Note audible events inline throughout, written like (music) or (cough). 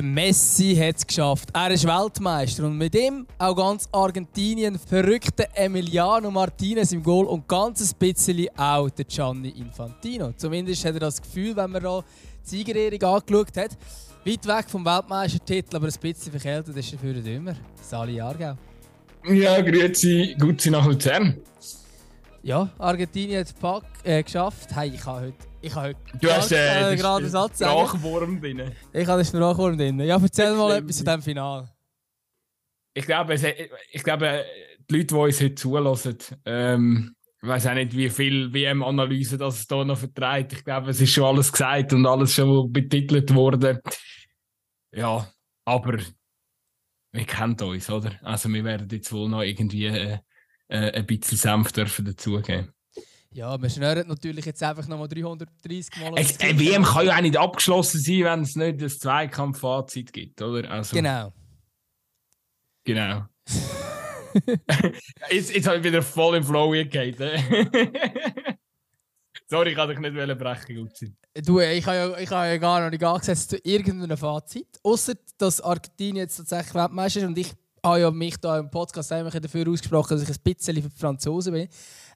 Der Messi hat es geschafft. Er ist Weltmeister und mit ihm auch ganz Argentinien verrückte Emiliano Martinez im Goal und ganz ein bisschen auch der Gianni Infantino. Zumindest hat er das Gefühl, wenn man da die Siegerehrung angeschaut hat. Weit weg vom Weltmeistertitel, aber ein bisschen verkältet ist er für den immer. Sali Jahrgau. Ja, grüezi, gut nach Luzern. Ja, Argentinien hat es Pack, äh, geschafft. Hey, ich habe heute. Ich habe du hast äh, gerade einen Satz Sprachwurm drin. Ich habe den Sprachwurm drin. Ja, erzähl mal etwas zu diesem Finale. Ich glaube, ich glaube, die Leute, die uns heute zulassen, ähm, ich weiß auch nicht, wie viel WM-Analyse das hier noch vertreibt. Ich glaube, es ist schon alles gesagt und alles schon betitelt worden. Ja, aber wir kennen uns, oder? Also wir werden jetzt wohl noch irgendwie äh, äh, ein bisschen Senf dürfen dazugeben. Ja, wir schnüren natürlich jetzt einfach nochmal 330 Mal. Ein WM kann ja auch nicht abgeschlossen sein, wenn es nicht das Zweikampf-Fazit gibt, oder? Also, genau. Genau. (laughs) jetzt, jetzt habe ich wieder voll im Flow gegeben. Sorry, ich kann dich nicht brechen. Du, ich habe ja, ich habe ja gar noch nicht angesetzt zu irgendeinem Fazit. Außer dass Argentinien jetzt tatsächlich Weltmeister ist und ich habe ja mich da im Podcast dafür ausgesprochen, dass ich ein bisschen für die Franzosen bin.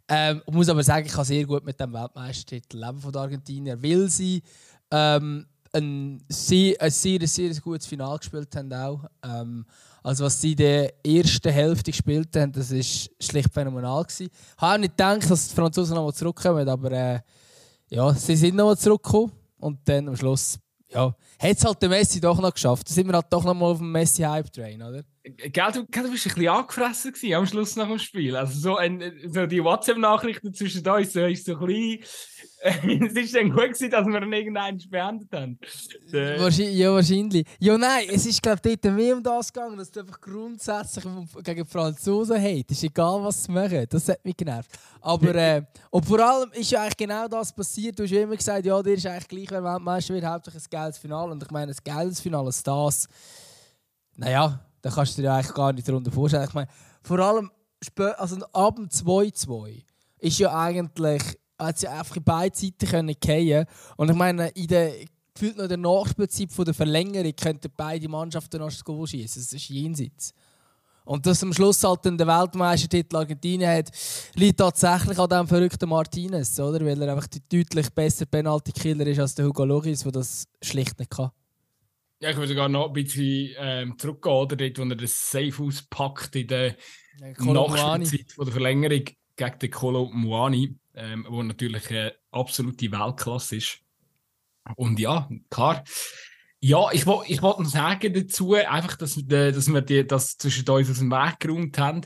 Ähm, ich muss aber sagen, ich kann sehr gut mit dem Weltmeistertitel leben von den Argentinier, weil sie ähm, ein, sehr, ein sehr, sehr gutes Finale gespielt haben auch. Ähm, also was sie in der ersten Hälfte gespielt haben, das ist schlicht phänomenal gewesen. Ich habe nicht gedacht, dass die Franzosen nochmal zurückkommen, aber äh, ja, sie sind nochmal zurückgekommen und dann am Schluss ja, hat es halt der Messi doch noch geschafft. Da sind wir halt doch noch mal auf dem Messi-Hype-Train, oder? Gell, du, gell, du bist ein bisschen angefressen gewesen, am Schluss nach dem Spiel. Also so, ein, so die WhatsApp-Nachrichten zwischen uns, so ist so ein bisschen... (laughs) es ist dann gut gewesen, dass wir irgendeinen beendet haben. Äh. Wahrscheinlich, ja, wahrscheinlich. Ja, nein, es ist glaube ich dort mehr um das gegangen, dass du einfach grundsätzlich gegen Franzosen hast. Es ist egal, was sie machen. Das hat mich genervt. Aber, (laughs) äh, und vor allem ist ja eigentlich genau das passiert. Du hast immer gesagt, ja, dir ist eigentlich gleich, wer Weltmeister wird, hauptsächlich ein geiles Finale. Und ich meine, ein geiles Finale ist das. Naja, da kannst du dir eigentlich gar nicht darunter vorstellen. Ich meine, vor allem also ab dem 2-2 ist ja eigentlich, hat ja einfach in beide Seiten können fallen. Und ich meine, in der gefühlt noch der Nachspielzeit von der Verlängerung könnten beide Mannschaften noch das Goal schießen. Das ist jenseits. Und dass am Schluss halt dann der Weltmeistertitel Argentinien hat, liegt tatsächlich an dem verrückten Martinez, oder? Weil er einfach deutlich besser Penalty-Killer ist als der Hugo Loris, der das schlicht nicht kann. Ja, ich würde sogar noch ein bisschen ähm, zurückgehen, oder? Dort, wo er das Safe auspackt in der ja, Nachspielzeit von der Verlängerung gegen den Colo Muani, ähm, wo natürlich eine absolute Weltklasse ist. Und ja, klar. Ja, ich wollte ich wollt noch sagen dazu, einfach, dass, äh, dass wir die, das zwischen uns aus dem Weg geräumt haben.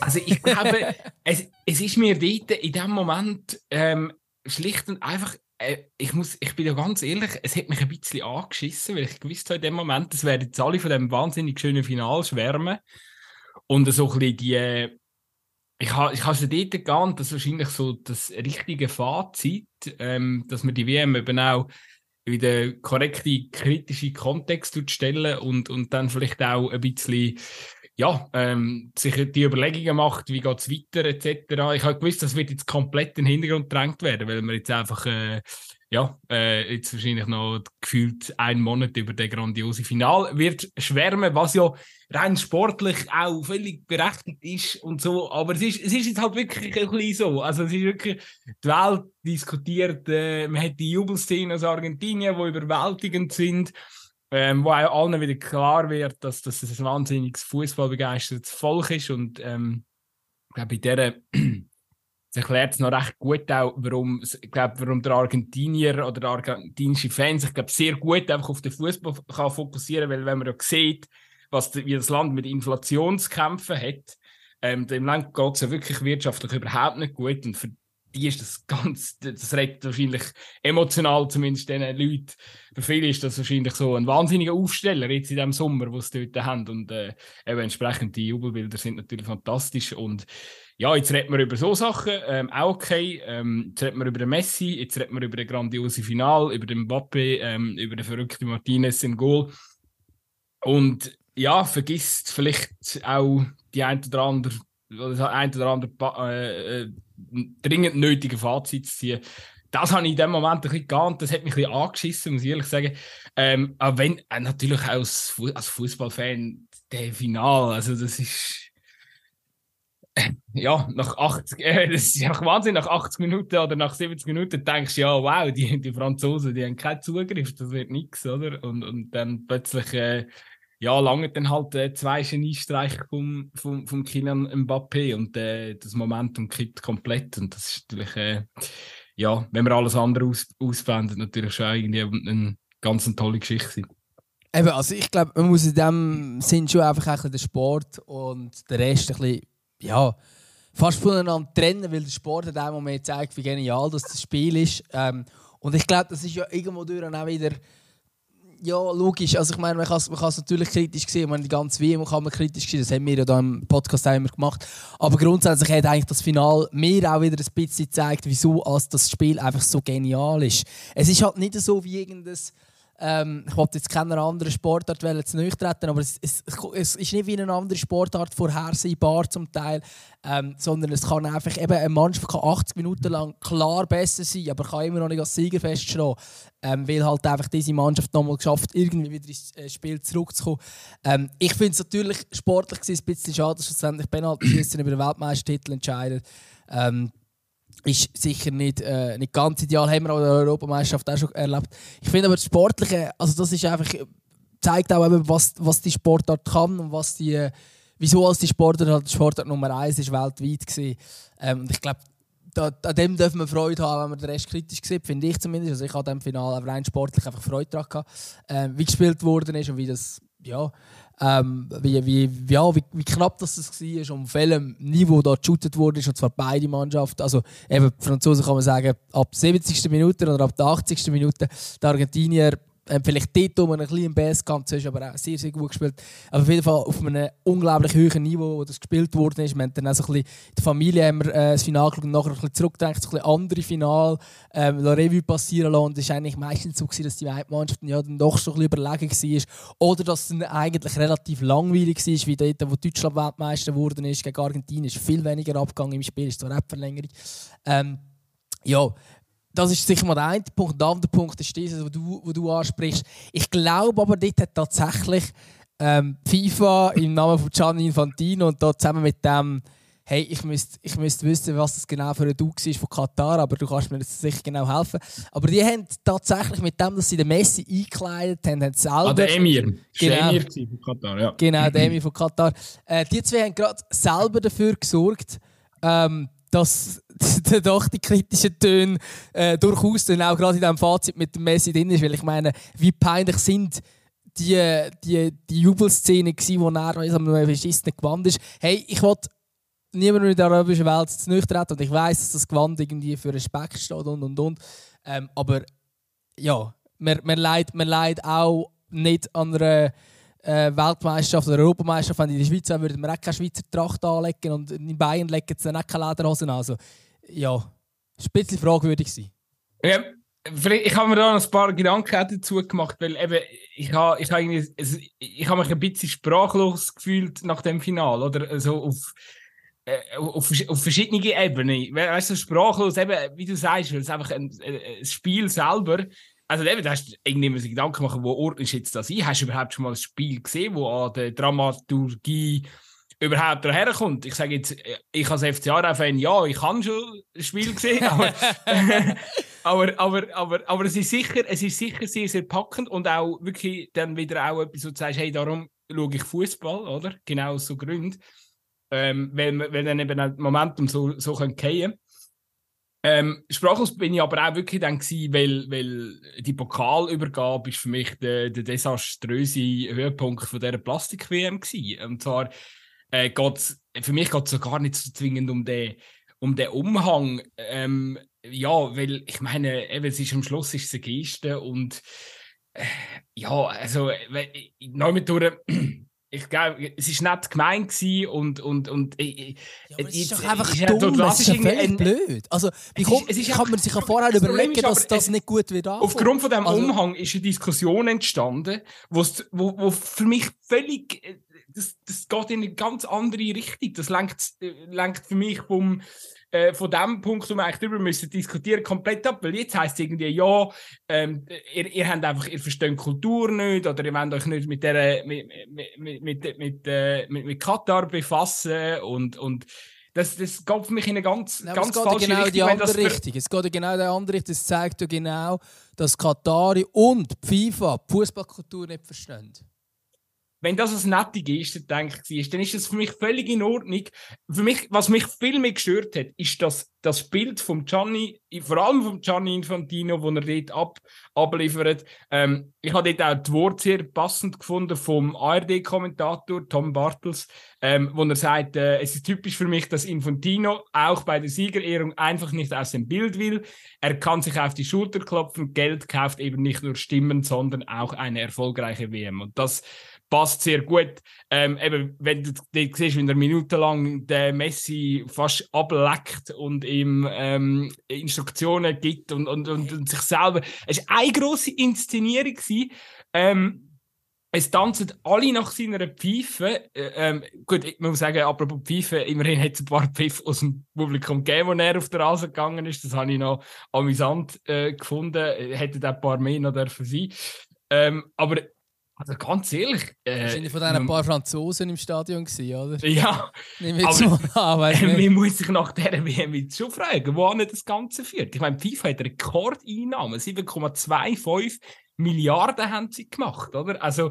Also ich glaube, (laughs) es, es ist mir dort in dem Moment ähm, schlicht und einfach äh, ich, muss, ich bin ja ganz ehrlich, es hat mich ein bisschen angeschissen, weil ich gewusst habe in dem Moment, es werden jetzt alle von dem wahnsinnig schönen Final schwärmen. Und so ein bisschen die, ich habe ich schon dort geahnt, dass wahrscheinlich so das richtige Fazit, ähm, dass man die WM eben auch in den korrekten, kritischen Kontext stellen und, und dann vielleicht auch ein bisschen ja, ähm, sich die Überlegungen macht, wie geht es weiter, etc. Ich habe gewusst, das wird jetzt komplett in den Hintergrund gedrängt werden, weil wir jetzt einfach, äh, ja, äh, jetzt wahrscheinlich noch gefühlt einen Monat über das grandiose Final wird schwärmen, was ja rein sportlich auch völlig berechtigt ist und so. Aber es ist, es ist jetzt halt wirklich ein bisschen so. Also es ist wirklich, die Welt diskutiert, äh, man hat die Jubelszenen aus Argentinien, die überwältigend sind ähm, wo auch allen wieder klar wird, dass das ein wahnsinniges fußballbegeistertes Volk ist und ähm, bei dieser das erklärt es noch recht gut auch, warum, ich glaube, warum der Argentinier oder der argentinische Fan sich glaube, sehr gut einfach auf den Fußball kann fokussieren weil wenn man ja sieht, was, wie das Land mit Inflation zu kämpfen hat, ähm, dem Land geht es ja wirklich wirtschaftlich überhaupt nicht gut und für ist das ganz, das redet wahrscheinlich emotional zumindest den Leuten. Für viele ist das wahrscheinlich so ein wahnsinniger Aufsteller jetzt in dem Sommer, wo sie dort haben. Und äh, eben entsprechend die Jubelbilder sind natürlich fantastisch. Und ja, jetzt reden wir über so Sachen, ähm, auch okay. Ähm, jetzt reden wir über den Messi, jetzt reden wir über den grandiose Final, über den Mbappe, ähm, über den verrückten Martinez im Goal. Und ja, vergisst vielleicht auch die ein oder andere, das ein oder andere äh, äh, dringend nötige Fazit zu ziehen. das habe ich in dem Moment ein bisschen geahnt, das hat mich ein bisschen angeschissen, muss ich ehrlich sagen. Ähm, aber wenn, äh, natürlich als, als Fußballfan, der Final, also das ist ja, nach 80, äh, (laughs) das ist einfach Wahnsinn, nach 80 Minuten oder nach 70 Minuten denkst du, ja, wow, die, die Franzosen, die haben keinen Zugriff, das wird nichts, oder? Und, und dann plötzlich, äh, ja, lange dann halt äh, zwei Geniestreich vom, vom, vom Kylian Mbappé und äh, das Momentum kippt komplett und das ist natürlich, äh, ja, wenn wir alles andere aus, ausblenden, natürlich schon irgendwie eine ganz tolle Geschichte. Eben, also ich glaube, man muss in dem Sinn schon einfach ein bisschen den Sport und den Rest ein bisschen ja, fast voneinander trennen, weil der Sport hat auch mehr zeigt, wie genial das, das Spiel ist. Ähm, und ich glaube, das ist ja irgendwo durch auch wieder ja, logisch. Also ich meine, man kann es natürlich kritisch sehen, man die ganze WM kann man kritisch sehen, das haben wir ja da im Podcast auch immer gemacht. Aber grundsätzlich hat eigentlich das Finale mir auch wieder ein bisschen gezeigt, wieso das Spiel einfach so genial ist. Es ist halt nicht so wie irgendein ähm, ich wollte jetzt keine andere Sportart treten, aber es, es, es, ist nicht wie eine andere Sportart vorhersehbar zum Teil, ähm, sondern es kann einfach eben eine Mannschaft kann 80 Minuten lang klar besser sein, aber kann immer noch nicht als Sieger feststehen, ähm, weil halt einfach diese Mannschaft nochmal geschafft, irgendwie wieder ins äh, Spiel zurückzukommen. Ähm, ich finde es natürlich sportlich ein bisschen schade, dass schlussendlich Penalty über den Weltmeistertitel entscheidet. Ähm, ist sicher nicht, äh, nicht ganz ideal. Haben wir auch in der Europameisterschaft auch schon erlebt. Ich finde aber das Sportliche, also das ist einfach, zeigt auch eben, was, was die Sportart kann und was die, wieso als die Sportart halt Sportart Nummer eins ist weltweit gesehen. Ähm, ich glaube, da, an dem dürfen wir Freude haben, wenn man den Rest kritisch sieht, finde ich zumindest. Also ich hatte im Finale rein sportlich einfach Freude daran gehabt, äh, wie gespielt worden ist und wie das, ja, ähm, wie, wie, ja, wie, wie knapp das war und auf welchem Niveau da geshootet wurde, und zwar beide Mannschaften. Also eben, die Franzosen kann man sagen, ab 70. Minute oder ab der 80. Minute, die Argentinier ähm, vielleicht dort um ein bisschen im BS-Kampf, ist aber auch sehr, sehr gut gespielt. Aber auf jeden Fall auf einem unglaublich hohen Niveau, wo das gespielt worden ist. Wir haben dann auch so ein bisschen, der Familie haben wir äh, das Finale geschaut und nachher ein bisschen zurückgedacht, so ein bisschen andere Finale ähm, La Revue passieren lassen. Und es war eigentlich meistens so, gewesen, dass die Mannschaft ja dann doch schon ein überlegen war. Oder dass es eigentlich relativ langweilig war, wie dort, wo Deutschland Weltmeister geworden ist gegen Argentinien. ist viel weniger abgegangen im Spiel, ist zwar eine Verlängerung. Ähm, ja, das ist sicher mal der eine Punkt. Der andere Punkt ist dieses, was du, was du ansprichst. Ich glaube aber, dort hat tatsächlich ähm, FIFA im Namen von Gianni Infantino und da zusammen mit dem, hey, ich müsste ich müsst wissen, was das genau für ein Duck ist von Katar, aber du kannst mir jetzt sicher genau helfen. Aber die haben tatsächchlich mit dem, dass sie den Messi eingekleidet haben, haben selber... Ah, der Emir. Genau, der Emir von Katar, ja. Genau, der Emir von Katar. Äh, die zwei haben gerade selber dafür gesorgt, ähm, dass (laughs) doch die kritischen Töne äh, durchaus dann auch gerade in diesem Fazit mit dem Messi drin ist, weil ich meine, wie peinlich sind die, die, die Jubelszene gewesen, wo er am beschissenen Gewand ist. Hey, ich wollte niemandem in der arabischen Welt zu nüchtern und ich weiß, dass das Gewand irgendwie für Respekt steht und und und. Ähm, aber ja, man, man, leidet, man leidet auch nicht an einer äh, Weltmeisterschaft oder Europameisterschaft, wenn in der Schweiz wäre, würden wir auch keine Schweizer Tracht anlegen und in Bayern legen sie dann auch keine Lederhosen an. Also, ja, ist ein bisschen fragwürdig sein. Ja, ich habe mir da noch ein paar Gedanken dazu gemacht, weil eben, ich habe ich hab ich hab mich ein bisschen sprachlos gefühlt nach dem Final, oder? Also auf, äh, auf, auf verschiedene Ebenen. Weißt du, sprachlos, eben, wie du sagst, weil es einfach ein, ein Spiel selber also eben, da hast du irgendwie Gedanken machen, wo ordnest jetzt das ein? Hast du überhaupt schon mal ein Spiel gesehen, wo an der Dramaturgie überhaupt daherkommt? Ich sage jetzt, ich als FCA-Fan, ja, ich habe schon ein Spiel gesehen, aber, (laughs) aber, aber, aber, aber, es, ist sicher, es ist sicher sehr, sehr packend und auch wirklich dann wieder auch etwas, wo du sagst, hey, darum schaue ich Fußball, oder? Genau aus so Gründen. Ähm, weil, weil dann eben ein Momentum so, so können fallen ähm, sprachlos bin ich aber auch wirklich dann gewesen, weil, weil die Pokalübergabe ist für mich der, der desaströse Höhepunkt von dieser Plastik-WM gewesen. Und zwar äh, geht's, für mich geht es gar nicht so zwingend um den, um den Umhang. Ähm, ja, weil ich meine, eben, es ist am Schluss ist es eine Geste und äh, ja, also, äh, neu mit durch (clears throat) ich glaube, es war nett gemeint und und und äh, ja, es ist doch einfach ist dumm, es ist ja völlig blöd. Also, wie kommt, es ist, kann man sich ja vorher überlegen, dass das nicht gut wird anfangen. Aufgrund von diesem also, Umhang ist eine Diskussion entstanden, wo, wo für mich völlig das, das geht in eine ganz andere Richtung. Das lenkt, äh, lenkt für mich vom, äh, von dem Punkt, wo wir eigentlich darüber müssen diskutieren, komplett ab. Weil jetzt heisst es irgendwie, ja, ähm, ihr, ihr habt einfach, ihr versteht Kultur nicht oder ihr wollt euch nicht mit der, mit, mit, mit, mit, äh, mit, mit Katar befassen und, und das, das geht für mich in eine ganz, ja, ganz es falsche genau Richtung. Die andere Richtung. Es geht genau in die andere Richtung. Das zeigt ja genau, dass Katari und die FIFA die Fußballkultur nicht verstehen wenn das ein nette Geste denke ich, dann ist das für mich völlig in Ordnung. Für mich, was mich viel mehr gestört hat, ist das, das Bild von Gianni, vor allem von Gianni Infantino, wo er dort ab, abliefert. Ähm, ich habe dort auch die Worte sehr passend gefunden vom ARD-Kommentator Tom Bartels, ähm, wo er sagt, äh, es ist typisch für mich, dass Infantino auch bei der Siegerehrung einfach nicht aus dem Bild will. Er kann sich auf die Schulter klopfen. Geld kauft eben nicht nur Stimmen, sondern auch eine erfolgreiche WM. Und das passt sehr gut. Ähm, eben, wenn du dort siehst, wie er minutenlang den Messi fast ableckt und ihm ähm, Instruktionen gibt und, und, und, und, sich selber. Es war eine grosse Inszenierung. Ähm, es tanzen alle nach seiner Pfeife. Äh, ähm, gut, ich muss sagen, apropos Pfeife, immerhin hat es ein paar Pfeife aus dem Publikum gegeben, als er auf der Rasen gegangen ist. Das habe ich noch amüsant äh, gefunden. Hätte ein paar mehr noch dürfen sein. Ähm, aber also ganz ehrlich. Äh, Wahrscheinlich von diesen paar Franzosen im Stadion gewesen, oder? Ja. Jetzt aber, mal an, äh, (laughs) Man muss sich nach dieser WM jetzt schon fragen, wo das Ganze führt. Ich meine, FIFA hat Rekordeinnahmen, 7,25 Milliarden haben sie gemacht, oder? Also,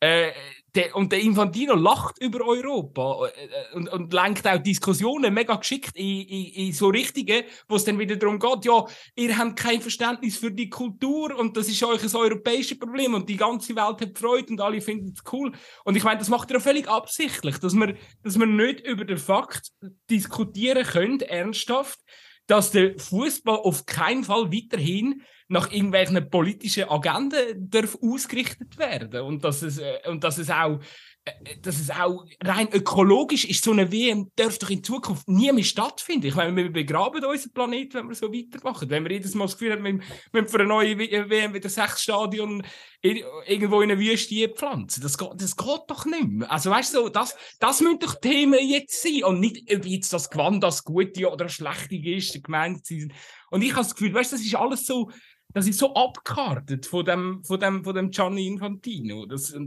äh, der, und der Infantino lacht über Europa äh, und, und lenkt auch Diskussionen mega geschickt in, in, in so Richtungen, wo es dann wieder darum geht, ja, ihr habt kein Verständnis für die Kultur und das ist euch ein europäisches Problem und die ganze Welt hat Freude und alle finden es cool. Und ich meine, das macht er auch völlig absichtlich, dass wir, dass wir nicht über den Fakt diskutieren können, ernsthaft, dass der Fußball auf keinen Fall weiterhin nach irgendwelchen politischen Agenden darf ausgerichtet werden und dass es äh, und dass es auch äh, dass es auch rein ökologisch ist, so eine WM darf doch in Zukunft nie mehr stattfinden. Ich meine, wir begraben unseren Planeten, wenn wir so weitermachen. Wenn wir jedes Mal das Gefühl haben, wir müssen für eine neue WM wieder sechs Stadion irgendwo in eine Wüste pflanzen. Das geht, das geht doch nicht mehr. Also weißt du, das, das müssen doch Themen jetzt sein und nicht, ob jetzt das Gewand das Gute oder das Schlechte ist, gemeint sein. Und ich habe das Gefühl, weißt du, das ist alles so, das ist so abgekartet von dem, von dem, von dem Gianni Infantino. Das, äh,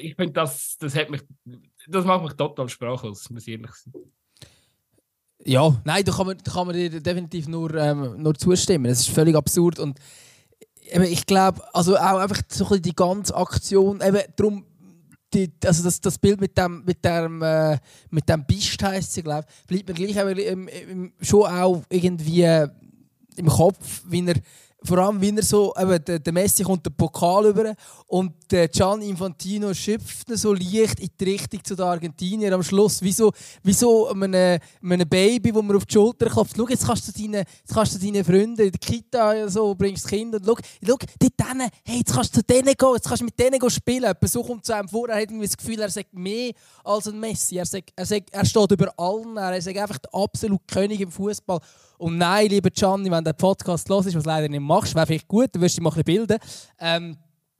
ich finde, das, das das macht mich total sprachlos, muss ich ehrlich sein. Ja, nein, da kann man, da kann man dir definitiv nur, ähm, nur zustimmen. Es ist völlig absurd und eben, ich glaube, also auch einfach so ein die ganze Aktion, eben darum, die, also das, das Bild mit dem, mit dem, äh, mit dem Bist heisst sie, glaube bleibt mir gleich aber, ähm, schon auch irgendwie im Kopf, wie er vor allem, wenn er so, eben, der, der Messi kommt den Pokal über und der Gian Infantino schöpft so leicht in die Richtung zu den Argentiniern am Schluss. Wie so, wie so einem, einem Baby, wo man auf die Schulter klopft. Schau, jetzt kannst du deine, jetzt kannst deine Freunde in der Kita so, bringst das Kind und schau, schau dort hey, jetzt kannst du zu denen gehen, jetzt kannst du mit denen spielen. So kommt zu einem vor, er hat irgendwie das Gefühl, er sagt mehr als ein Messi. Er, sagt, er, sagt, er steht über allen, er ist einfach der absolute König im Fußball. Und nein, lieber Gianni, wenn der Podcast los ist, was leider nicht machst, wäre vielleicht gut, dann wirst du dich mal ein bisschen bilden. Ähm,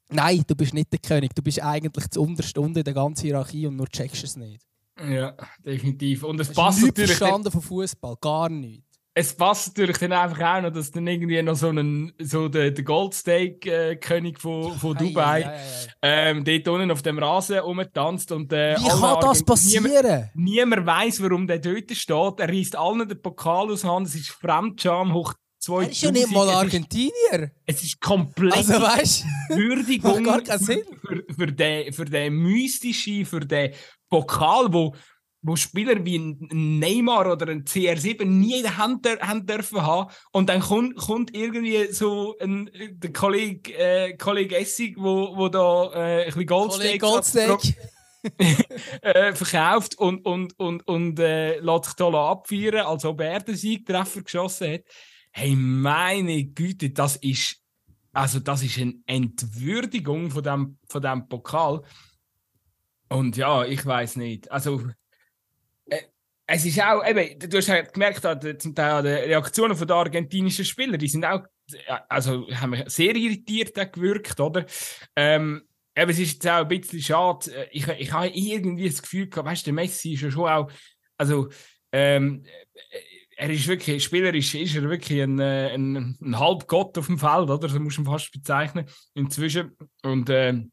nein, du bist nicht der König. Du bist eigentlich zu unterste in der ganzen Hierarchie und nur checkst es nicht. Ja, definitiv. Und es passt natürlich. verstanden von Fußball, gar nicht. Es passt natürlich dann einfach auch noch, dass dann irgendwie noch so ein so der, der Goldsteak-König äh, von, von Dubai ei, ei, ei, ähm, dort unten auf dem Rasen rumtanzt und äh, Wie kann das passieren? Niemand, niemand weiß, warum der dort steht. Er reißt allen den Pokal aus Hand. Es ist Fremdscham hoch 2000. Er ist ja nicht mal Argentinier. Es ist komplett also, weißt, (laughs) Würdigung gar keinen Sinn. Für, für, den, für den mystischen, für den Pokal, wo, wo Spieler wie ein Neymar oder ein CR7 nie in der Hand, Hand dürfen haben. Und dann kommt, kommt irgendwie so ein der Kollege, äh, Kollege Essig, wo, wo da äh, ein bisschen Goldsteak, Goldsteak. (laughs) äh, verkauft und, und, und, und äh, lässt sich da abfeiern, als ob er den Siegtreffer geschossen hat. Hey, meine Güte, das ist, also das ist eine Entwürdigung von dem, von dem Pokal. Und ja, ich weiß nicht. Also, es ist auch, eben, du hast halt gemerkt, zum Teil die Reaktionen der argentinischen Spieler, die sind auch, also haben mich sehr irritiert gewirkt, oder? Ähm, eben, es ist jetzt auch ein bisschen schade. Äh, ich, ich habe irgendwie das Gefühl gehabt, weißt du, der Messi ist ja schon auch, also, ähm, er ist wirklich, spielerisch ist er wirklich ein, äh, ein, ein Halbgott auf dem Feld, oder? So muss man fast bezeichnen inzwischen. Und, äh,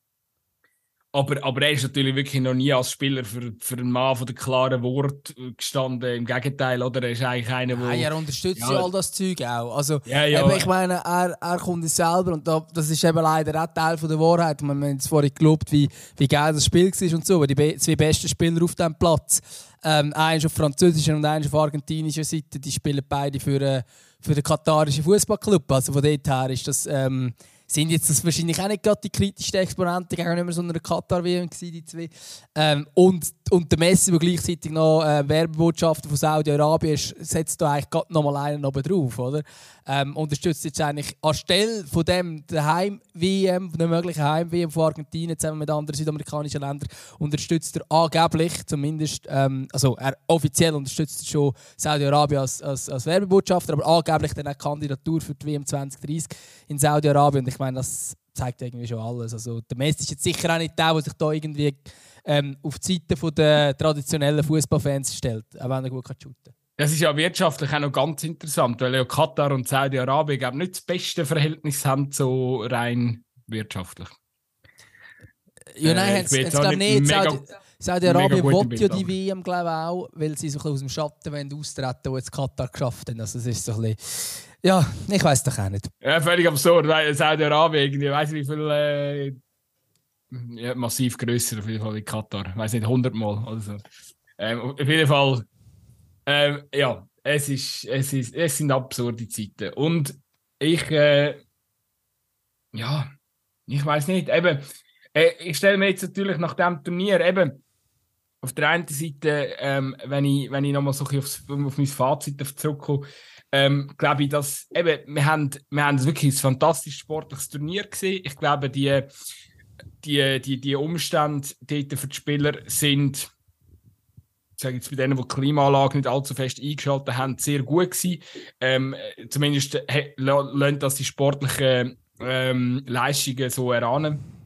aber, aber er ist natürlich wirklich noch nie als Spieler für, für einen Mann von der klaren Wort gestanden. Im Gegenteil, oder? Er ist eigentlich einer, der. Nein, er unterstützt ja all das Zeug auch. Also, ja, ja. Eben, ich meine, er, er kommt es selber und da, das ist eben leider auch Teil von der Wahrheit. Wir haben jetzt vorhin gelobt, wie, wie geil das Spiel war und so. Die be zwei besten Spieler auf diesem Platz, ähm, einer auf französischer und einer auf argentinischer Seite, die spielen beide für, äh, für den katarischen Fußballclub. Also von dort her ist das. Ähm, sind jetzt das wahrscheinlich auch nicht gerade die kritischsten Exponenten gegenüber so einer Katar-WM die zwei. Ähm, und, und der Messi, der gleichzeitig noch äh, Werbebotschafter von Saudi-Arabien ist, setzt da eigentlich gerade nochmal einen oben drauf, oder? Ähm, unterstützt jetzt eigentlich anstelle von dem der Heim-WM, der möglichen Heim-WM von Argentinien zusammen mit anderen südamerikanischen Ländern, unterstützt er angeblich, zumindest, ähm, also er offiziell unterstützt er schon Saudi-Arabien als, als, als Werbebotschafter, aber angeblich dann auch Kandidatur für die WM 2030 in Saudi-Arabien ich meine, das zeigt irgendwie schon alles. Also, der Messi ist jetzt sicher auch nicht der, der sich da irgendwie ähm, auf die Seite der traditionellen Fußballfans stellt, auch wenn er gut shooten kann. Das ist ja wirtschaftlich auch noch ganz interessant, weil ja Katar und Saudi-Arabien nicht das beste Verhältnis haben, so rein wirtschaftlich. Ja, nein, äh, ich glaube nicht. Saudi Saudi-Arabien will ja die WM, glaube ich, auch, weil sie so ein aus dem Schatten wollen austreten, wo jetzt Katar geschafft haben. Also, es ist so ein bisschen ja, ich weiß doch auch nicht. Ja, völlig absurd, weil Saudi-Arabien irgendwie, weiß nicht wie viel. Äh, ja, massiv grösser auf jeden Fall wie Katar. Ich weiß nicht, 100 Mal oder so. Ähm, auf jeden Fall, ähm, ja, es, ist, es, ist, es sind absurde Zeiten. Und ich, äh, ja, ich weiß nicht, eben, äh, ich stelle mir jetzt natürlich nach dem Turnier eben auf der einen Seite, ähm, wenn ich, wenn ich nochmal so auf, auf mein Fazit zurückkomme, ähm, glaube ich, dass eben, wir haben, wir haben wirklich ein fantastisches sportliches Turnier gesehen. Ich glaube, die, die, die, die Umstände dort für die Spieler sind, sage jetzt bei denen, die die Klimaanlage nicht allzu fest eingeschaltet haben, sehr gut gewesen. Ähm, zumindest lernt das die sportlichen ähm, Leistungen so erahnen.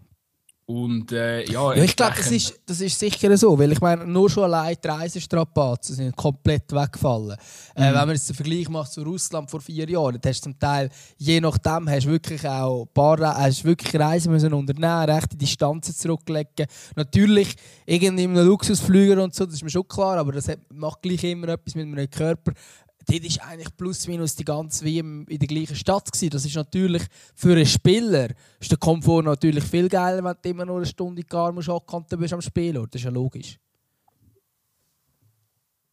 Und äh, ja, ja, ich glaube, das ist, das ist sicher so, weil ich meine, nur schon allein die Reisestrapazen sind komplett weggefallen. Äh, mhm. Äh, wenn man jetzt den Vergleich macht zu Russland vor vier Jahren, dann hast du zum Teil, je nachdem, hast du wirklich auch paar, hast wirklich Reisen müssen unternehmen, rechte Distanzen zurücklegen. Natürlich, irgendwie in einem Luxusflüger und so, das ist mir schon klar, aber das macht gleich immer etwas mit meinem Körper dort ist eigentlich plus minus die ganze WM in der gleichen Stadt gewesen. Das ist natürlich für einen Spieler ist der Komfort natürlich viel geiler, wenn du immer nur eine Stunde gar musst bist am Spielort. Das ist ja logisch.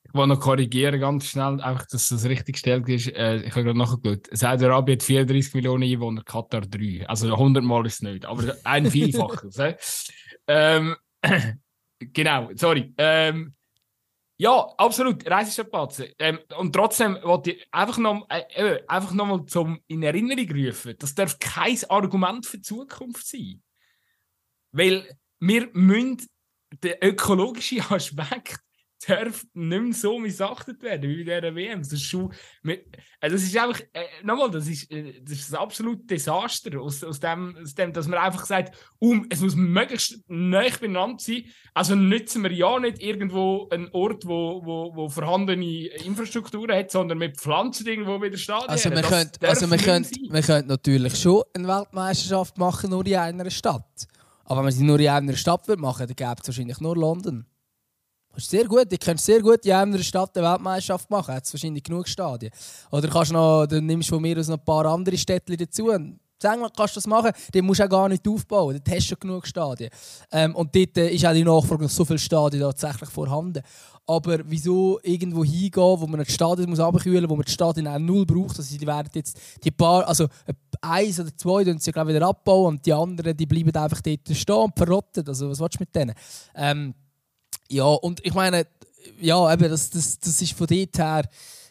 Ich will noch korrigieren, ganz schnell, einfach, dass das richtig gestellt ist. Äh, ich habe gerade nachgeschaut. Saudi-Arabien hat 34 Millionen Einwohner, Katar 3. Also 100 Mal ist es nicht, aber ein Vielfaches. (laughs) ähm, (clears throat) genau, sorry. Ähm, ja, absolut, Reisestrapazen. Ähm, und trotzdem wollte ich einfach noch, äh, noch zum in Erinnerung rufen, das darf kein Argument für die Zukunft sein. Weil wir müssen den ökologischen (laughs) Aspekt darf nicht mehr so missachtet werden wie bei dieser WM. Das ist, schon, also das ist einfach, äh, nochmal, das ist, äh, das ist ein absolutes Desaster, aus, aus, dem, aus dem, dass man einfach sagt, um, es muss möglichst nah beieinander sein. Also nützen wir ja nicht irgendwo einen Ort, wo, wo, wo vorhandene Infrastruktur hat, sondern mit Pflanzen irgendwo wieder Stadion. Also wir können, also wir können, wir können natürlich schon eine Weltmeisterschaft machen, nur in einer Stadt. Aber wenn man sie nur in einer Stadt machen würde, dann gäbe es wahrscheinlich nur London. Ist sehr gut. Ich könnte sehr gut in einer Stadt eine Weltmeisterschaft machen. Hat wahrscheinlich genug Stadien. Oder kannst noch, dann nimmst du von mir aus noch ein paar andere Städte dazu. Sag mal, kannst du das machen? Den musst du auch gar nicht aufbauen. Dort hast du schon genug Stadien. Ähm, und dort äh, ist auch die Nachfrage nach so vielen Stadien tatsächlich vorhanden. Aber wieso irgendwo hingehen, wo man das Stadion muss abkühlen muss, wo man das Stadion auch null braucht? Also die werden jetzt die paar, also eins oder zwei tun sie glaube wieder abbauen und die anderen die bleiben einfach dort stehen und verrotten. Also was willst du mit denen? Ähm, ja, und ich meine, ja, eben, das, das, das ist von dort her,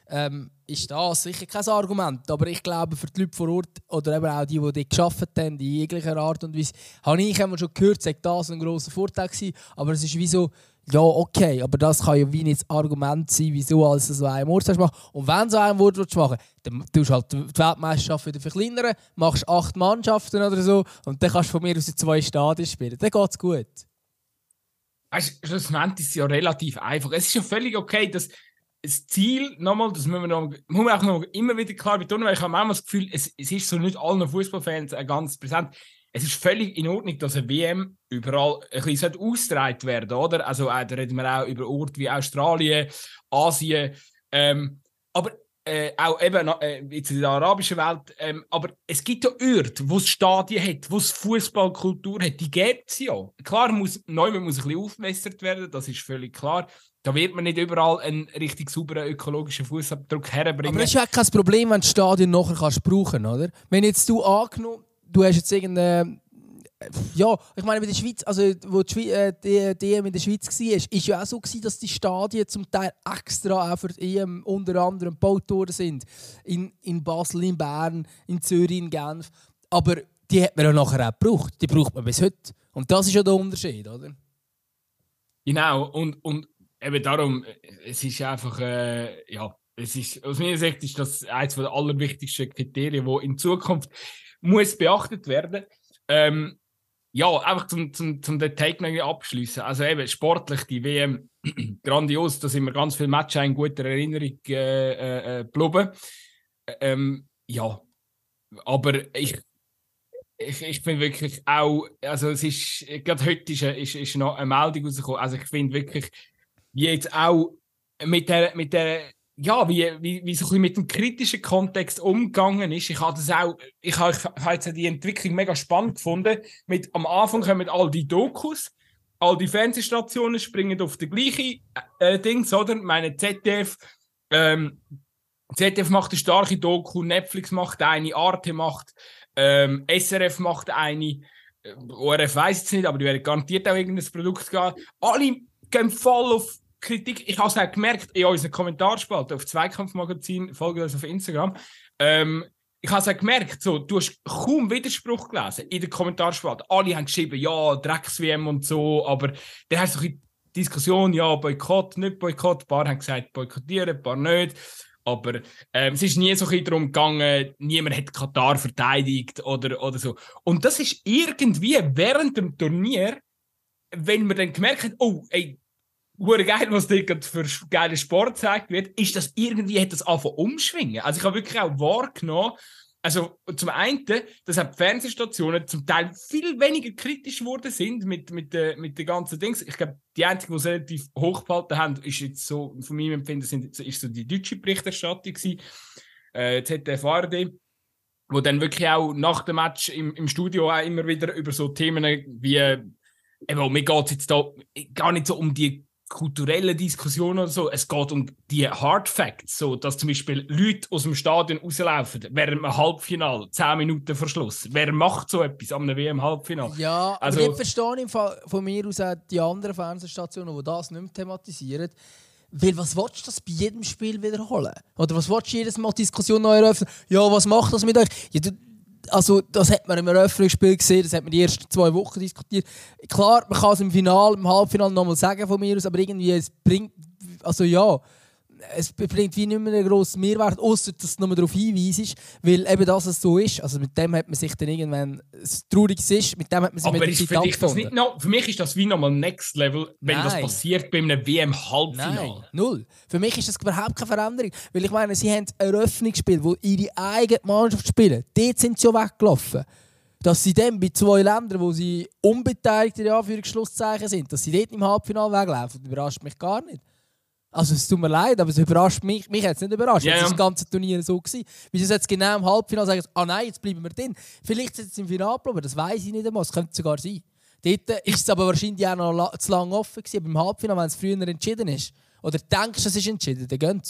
ähm, ist das sicher kein Argument. Aber ich glaube, für die Leute vor Ort oder eben auch die, die dort gearbeitet haben, in jeglicher Art und Weise, habe ich immer schon gehört, dass das ein grosser Vorteil war. Aber es ist wie so, Ja, okay, aber das kann ja wie nicht das Argument sein, wieso alles so einen Ort machen. Und wenn so einen Ort machen dann tust du halt die Weltmeisterschaft wieder verkleinern, machst acht Mannschaften oder so und dann kannst du von mir aus in zwei Stadien spielen. Dann geht es gut. Weißt schlussendlich ist es ja relativ einfach. Es ist ja völlig okay, dass das Ziel, nochmal, das müssen wir, noch, müssen wir auch noch immer wieder klar betonen, weil ich habe manchmal das Gefühl, es, es ist so nicht allen Fußballfans ganz präsent es ist völlig in Ordnung, dass eine WM überall ein bisschen ausgetragen werden oder? Also äh, da reden wir auch über Orte wie Australien, Asien, ähm, aber äh, auch eben äh, jetzt in der arabischen Welt, ähm, aber es gibt ja Orte, wo es Stadien hat, wo es Fußballkultur hat, die gibt es ja. Klar, muss, neu muss ein bisschen aufgemessert werden, das ist völlig klar. Da wird man nicht überall einen richtig sauberen ökologischen Fußabdruck herbringen. Aber das ist ja kein Problem, wenn du Stadien nachher kannst brauchen, oder? Wenn jetzt du angenommen du hast jetzt irgendeine. Ja, ich meine, bei der Schweiz, also wo die, Schweiz, äh, in der Schweiz war, ist es ja auch so gewesen, dass die Stadien zum Teil extra auch für die EM unter anderem gebaut worden sind. In, in Basel, in Bern, in Zürich, in Genf. Aber die hat man ja nachher auch gebraucht. Die braucht man bis heute. Und das ist ja der Unterschied, oder? Genau, und, und eben darum, es ist einfach, äh, ja, es ist, aus meiner Sicht ist das eines der allerwichtigsten Kriterien, die in Zukunft muss beachtet werden. Ähm, ja, einfach zum, zum, zum den Take abschließen. Also eben sportlich die WM (clears throat) grandios, da sind wir ganz viele Matches in guter Erinnerung äh, äh, geblieben. Ähm, ja, aber ich, ich, ich finde wirklich auch, also es ist, gerade heute ist, ist, ist noch eine Meldung rausgekommen, also ich finde wirklich, wie jetzt auch mit der, mit der ja, wie, wie, wie so ein mit dem kritischen Kontext umgegangen ist. Ich habe das auch, ich habe, jetzt die Entwicklung mega spannend gefunden. Mit, am Anfang kommen all die Dokus, all die Fernsehstationen springen auf die gleiche äh, Dings, oder? Meine ZDF, ähm, ZDF macht eine starke Doku, Netflix macht eine, Arte macht, ähm, SRF macht eine, äh, ORF weiß es nicht, aber die werden garantiert auch irgendein Produkt gehen. Alle gehen voll auf Kritik, ich habe es auch gemerkt in unseren Kommentarspalten auf Zweikampfmagazin, folge uns auf Instagram. Ähm, ich habe es auch gemerkt, so, du hast kaum Widerspruch gelesen in den Kommentarspalten. Alle haben geschrieben, ja, Drecks-WM und so, aber dann hast du eine Diskussion, ja, Boykott, nicht Boykott. Ein paar haben gesagt, boykottieren, ein paar nicht. Aber ähm, es ist nie so ein darum gegangen, niemand hat Katar verteidigt oder, oder so. Und das ist irgendwie während dem Turnier, wenn man dann gemerkt hat, oh, ey, hure geil, was dir für geile Sport gezeigt wird, ist, dass irgendwie hat das angefangen umschwingen. Also ich habe wirklich auch wahrgenommen, also zum einen, dass auch die Fernsehstationen zum Teil viel weniger kritisch geworden sind mit, mit, äh, mit den ganzen Dings. Ich glaube, die einzigen, die es relativ hochgehalten haben, ist jetzt so, von meinem Empfinden, sind, ist so die deutsche Berichterstattung gewesen, äh, ZDF ARD, wo dann wirklich auch nach dem Match im, im Studio auch immer wieder über so Themen wie, äh, eben, mir geht es jetzt da gar nicht so um die kulturelle Diskussion oder so. Es geht um die Hard Facts, so dass zum Beispiel Leute aus dem Stadion rauslaufen während einem Halbfinale, 10 Minuten Verschluss. Wer macht so etwas am WM-Halbfinale? Ja, also, aber ich verstehe im Fall von mir aus auch die anderen Fernsehstationen, die das nicht mehr thematisieren. Weil was willst du das bei jedem Spiel wiederholen? Oder was willst du jedes Mal Diskussion neu eröffnen? Ja, was macht das mit euch? Ja, du, also das hat man im Eröffnungsspiel gesehen, das hat man die ersten zwei Wochen diskutiert. Klar, man kann es im Finale, im Halbfinale nochmal sagen von mir aus, aber irgendwie es bringt, also ja, es bringt wie nicht mehr einen grossen Mehrwert, außer dass es nur darauf hinweist, weil eben das es so ist. Also mit dem hat man sich dann irgendwann, es traurig ist, mit dem hat man sich Aber mit ist für, dich das nicht noch, für mich ist das wie nochmal Next Level, wenn Nein. das passiert bei einem WM-Halbfinale. Null. Für mich ist das überhaupt keine Veränderung. Weil ich meine, sie haben ein Eröffnungsspiel, wo ihre eigene Mannschaft spielen. Dort sind sie schon weggelaufen dass sie dann bei zwei Ländern, wo sie unbeteiligt in Anführungsschlusszeichen sind, dass sie dort im Halbfinale weglaufen, überrascht mich gar nicht. Also es tut mir leid, aber es überrascht mich. Mich hat es nicht überrascht. Yeah, das ganze Turnier so gewesen. Wie sie jetzt genau im Halbfinale sagen, ah nein, jetzt bleiben wir drin. Vielleicht sind sie im Finale aber das weiß ich nicht einmal. Das könnte sogar sein. Dort ist es aber wahrscheinlich auch noch zu lange offen gewesen. Aber im Halbfinale, wenn es früher entschieden ist, oder denkst du, es ist entschieden, dann gehen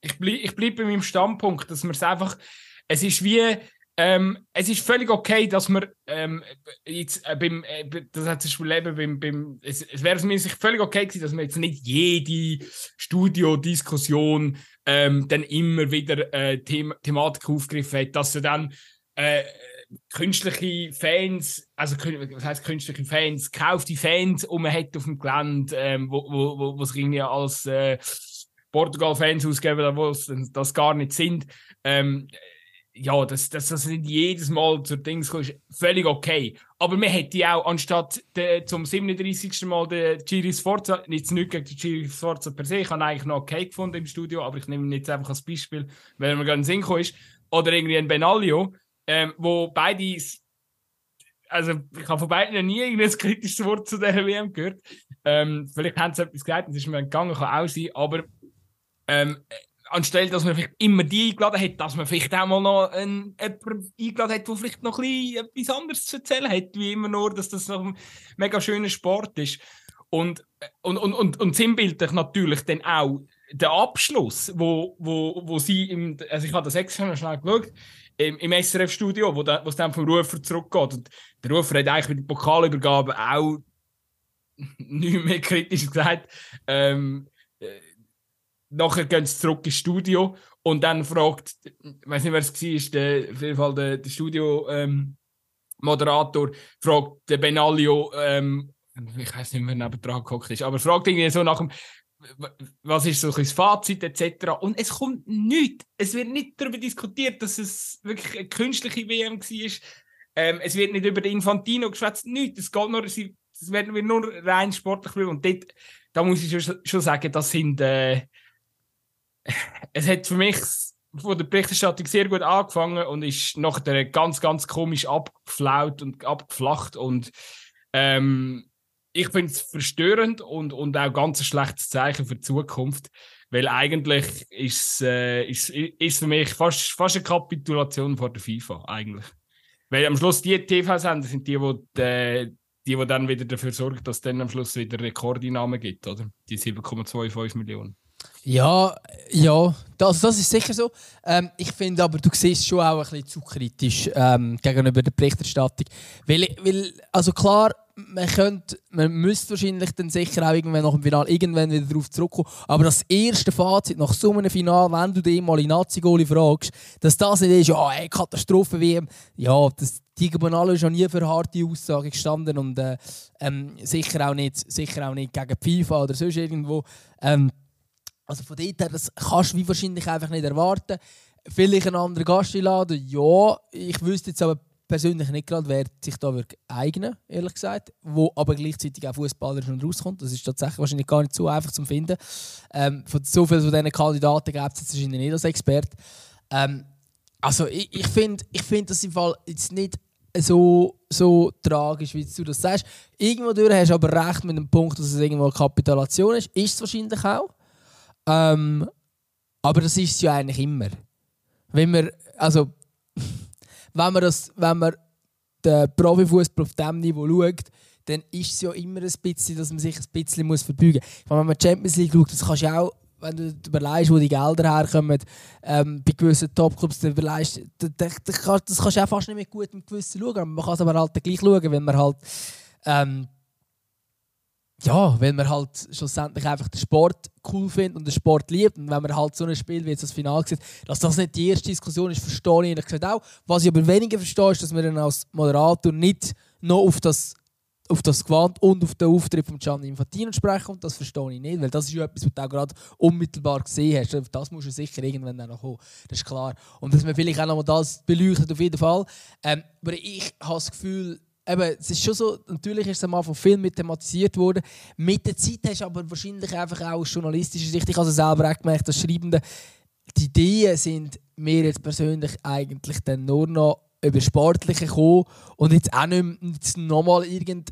Ich bleibe ich bleib bei meinem Standpunkt, dass man es einfach, es ist wie, ähm, es ist völlig okay, dass man ähm, jetzt äh, beim, äh, das hat sich eben beim, beim es, es wäre mir völlig okay gewesen, dass man jetzt nicht jede Studio-Diskussion ähm, dann immer wieder äh, Them Thematik aufgegriffen hat, dass er dann äh, künstliche Fans, also was heißt künstliche Fans, kaufte Fans um man hat auf dem Gelände, ähm, wo, wo, wo, wo sich irgendwie als äh, Portugal-Fans ausgeben, wo das gar nicht sind. Ähm, ja, dass das, das nicht jedes Mal zur Dings kommt, ist völlig okay. Aber man hätte auch, anstatt de, zum 37. Mal den Giri Sforza, nicht nicht gegen den Giri Sforza per se, ich habe eigentlich noch okay gefunden im Studio, aber ich nehme ihn jetzt einfach als Beispiel, weil mir gerade Sinn ist, oder irgendwie ein Benaglio, ähm, wo beide, also ich habe von beiden nie irgendein kritisches Wort zu dieser WM gehört. Ähm, vielleicht haben sie etwas gesagt, das ist mir entgangen, kann auch sein, aber ähm, anstelle, dass man vielleicht immer die eingeladen hat, dass man vielleicht auch mal noch einen, jemanden eingeladen hat, der vielleicht noch etwas anderes zu erzählen hat, wie immer nur, dass das noch ein mega schöner Sport ist. Und, und, und, und, und sinnbildlich natürlich dann auch der Abschluss, wo, wo, wo sie, im, also ich habe das extra schnell geschaut, im, im SRF-Studio, wo, es dann vom Rufer zurückgeht. Und der Rufer hat eigentlich mit der Pokalübergabe auch (laughs) nicht mehr kritisch gesagt. Ähm, äh, nachher gehen sie zurück ins Studio und dann fragt, ich weiß nicht, wer es war, der, auf jeden Fall der, der Studio-Moderator, ähm, fragt der Benaglio, ähm, ich weiß nicht, wer neben dran gehockt ist, aber fragt irgendwie so nach dem, was ist so das Fazit etc. Und es kommt nichts. Es wird nicht darüber diskutiert, dass es wirklich eine künstliche WM war. Ähm, es wird nicht über den Infantino geschwätzt, nichts. Es geht nur, es werden wir nur rein sportlich Und dort, da muss ich schon, schon sagen, das sind, äh, (laughs) es hat für mich von der Berichterstattung sehr gut angefangen und ist nachher ganz, ganz komisch abgeflaut und abgeflacht und ähm, ich finde es verstörend und, und auch ganz ein schlechtes Zeichen für die Zukunft, weil eigentlich ist es äh, für mich fast, fast eine Kapitulation vor der FIFA eigentlich. Weil am Schluss die TV-Sender sind die, die, die, die, die dann wieder dafür sorgen, dass es dann am Schluss wieder Rekordeinnahmen gibt, oder? Die 7,25 Millionen. Ja, ja, das, das ist sicher so. Ähm, ich finde aber, du siehst schon auch ein bisschen zu kritisch ähm, gegenüber der Berichterstattung. Weil, weil, also klar, man könnte, man müsste wahrscheinlich dann sicher auch irgendwann nach dem Finale irgendwann wieder darauf zurückkommen. Aber das erste Fazit nach so einem Finale, wenn du dich mal in Nazi-Goli fragst, dass das nicht ist, ja, ey, Katastrophe wie ja, das Tiger Bonalo ist schon nie für harte Aussagen gestanden und äh, ähm, sicher, auch nicht, sicher auch nicht gegen FIFA oder sonst irgendwo. Ähm, also von dort her, das kannst du wie wahrscheinlich einfach nicht erwarten. Vielleicht einen anderen Gast einladen, ja. Ich wüsste jetzt aber persönlich nicht gerade, wer sich da wirklich eignen, ehrlich gesagt. Wo aber gleichzeitig auch Fußballer schon rauskommt. Das ist tatsächlich wahrscheinlich gar nicht so einfach zu finden. Ähm, von so vielen von diesen Kandidaten gibt es wahrscheinlich nicht als Experte. Ähm, also ich, ich finde, ich find das im Fall jetzt nicht so, so tragisch, wie du das sagst. Irgendwo durch hast du aber recht mit dem Punkt, dass es irgendwo eine Kapitulation ist. Ist es wahrscheinlich auch. Ähm, aber das ist es ja eigentlich immer. Wenn man, also, (laughs) wenn man, das, wenn man den Profifußball auf diesem Niveau schaut, dann ist es ja immer ein bisschen, dass man sich ein bisschen muss verbeugen muss. Wenn man die Champions League schaut, das kannst du auch, wenn du überlegst, wo die Gelder herkommen, ähm, bei gewissen Topclubs, dann überlegst, das, das, das, kannst du auch fast nicht mit gutem Gewissen schauen. Man kann es aber halt gleich schauen, wenn man halt ähm, ja, weil man halt schlussendlich einfach den Sport cool findet und den Sport liebt. Und wenn man halt so ein Spiel wie jetzt das Finale sieht, dass das nicht die erste Diskussion ist, verstehe ich gesagt auch. Was ich aber weniger verstehe, ist, dass man dann als Moderator nicht noch auf das, auf das Gewand und auf den Auftritt von Gianni Infantino sprechen. Und das verstehe ich nicht, weil das ist ja etwas, was du auch gerade unmittelbar gesehen hast. Das muss du sicher irgendwann noch kommen. Das ist klar. Und dass man vielleicht auch noch mal das beleuchtet, auf jeden Fall. Ähm, aber ich habe das Gefühl, eben, es ist schon so, natürlich ist es am Anfang viel mit thematisiert worden. Mit der Zeit hast du aber wahrscheinlich einfach auch aus journalistischer Sicht, ich habe es selber auch gemerkt, als Schreibende, die Ideen sind mir jetzt persönlich eigentlich dann nur noch über Sportliche gekommen und jetzt auch nicht, nochmal irgend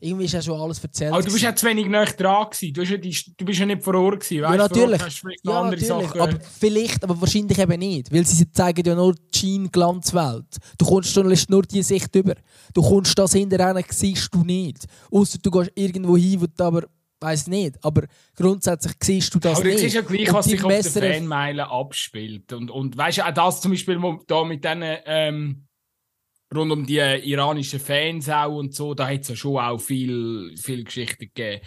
irgendwie ist ja schon alles erzählt. Aber du bist ja zu wenig näher dran gewesen. Du, ja die, du bist ja nicht vor Ort gewesen. Weißt, ja, natürlich. Ja, natürlich. Sachen. Aber vielleicht, aber wahrscheinlich eben nicht. Weil sie zeigen ja nur die Schein-Glanzwelt. Du kommst nur die Sicht über. Du kommst das hinterher, siehst du nicht. Außer du gehst irgendwo hin, wo du aber weiß nicht, aber grundsätzlich siehst du das aber nicht. Aber es ist ja gleich, was sich auf den Fanmeilen abspielt. Und, und weißt du, auch das zum Beispiel da mit diesen ähm, rund um die iranischen Fans auch und so, da hat es ja schon auch viel, viel Geschichten gegeben.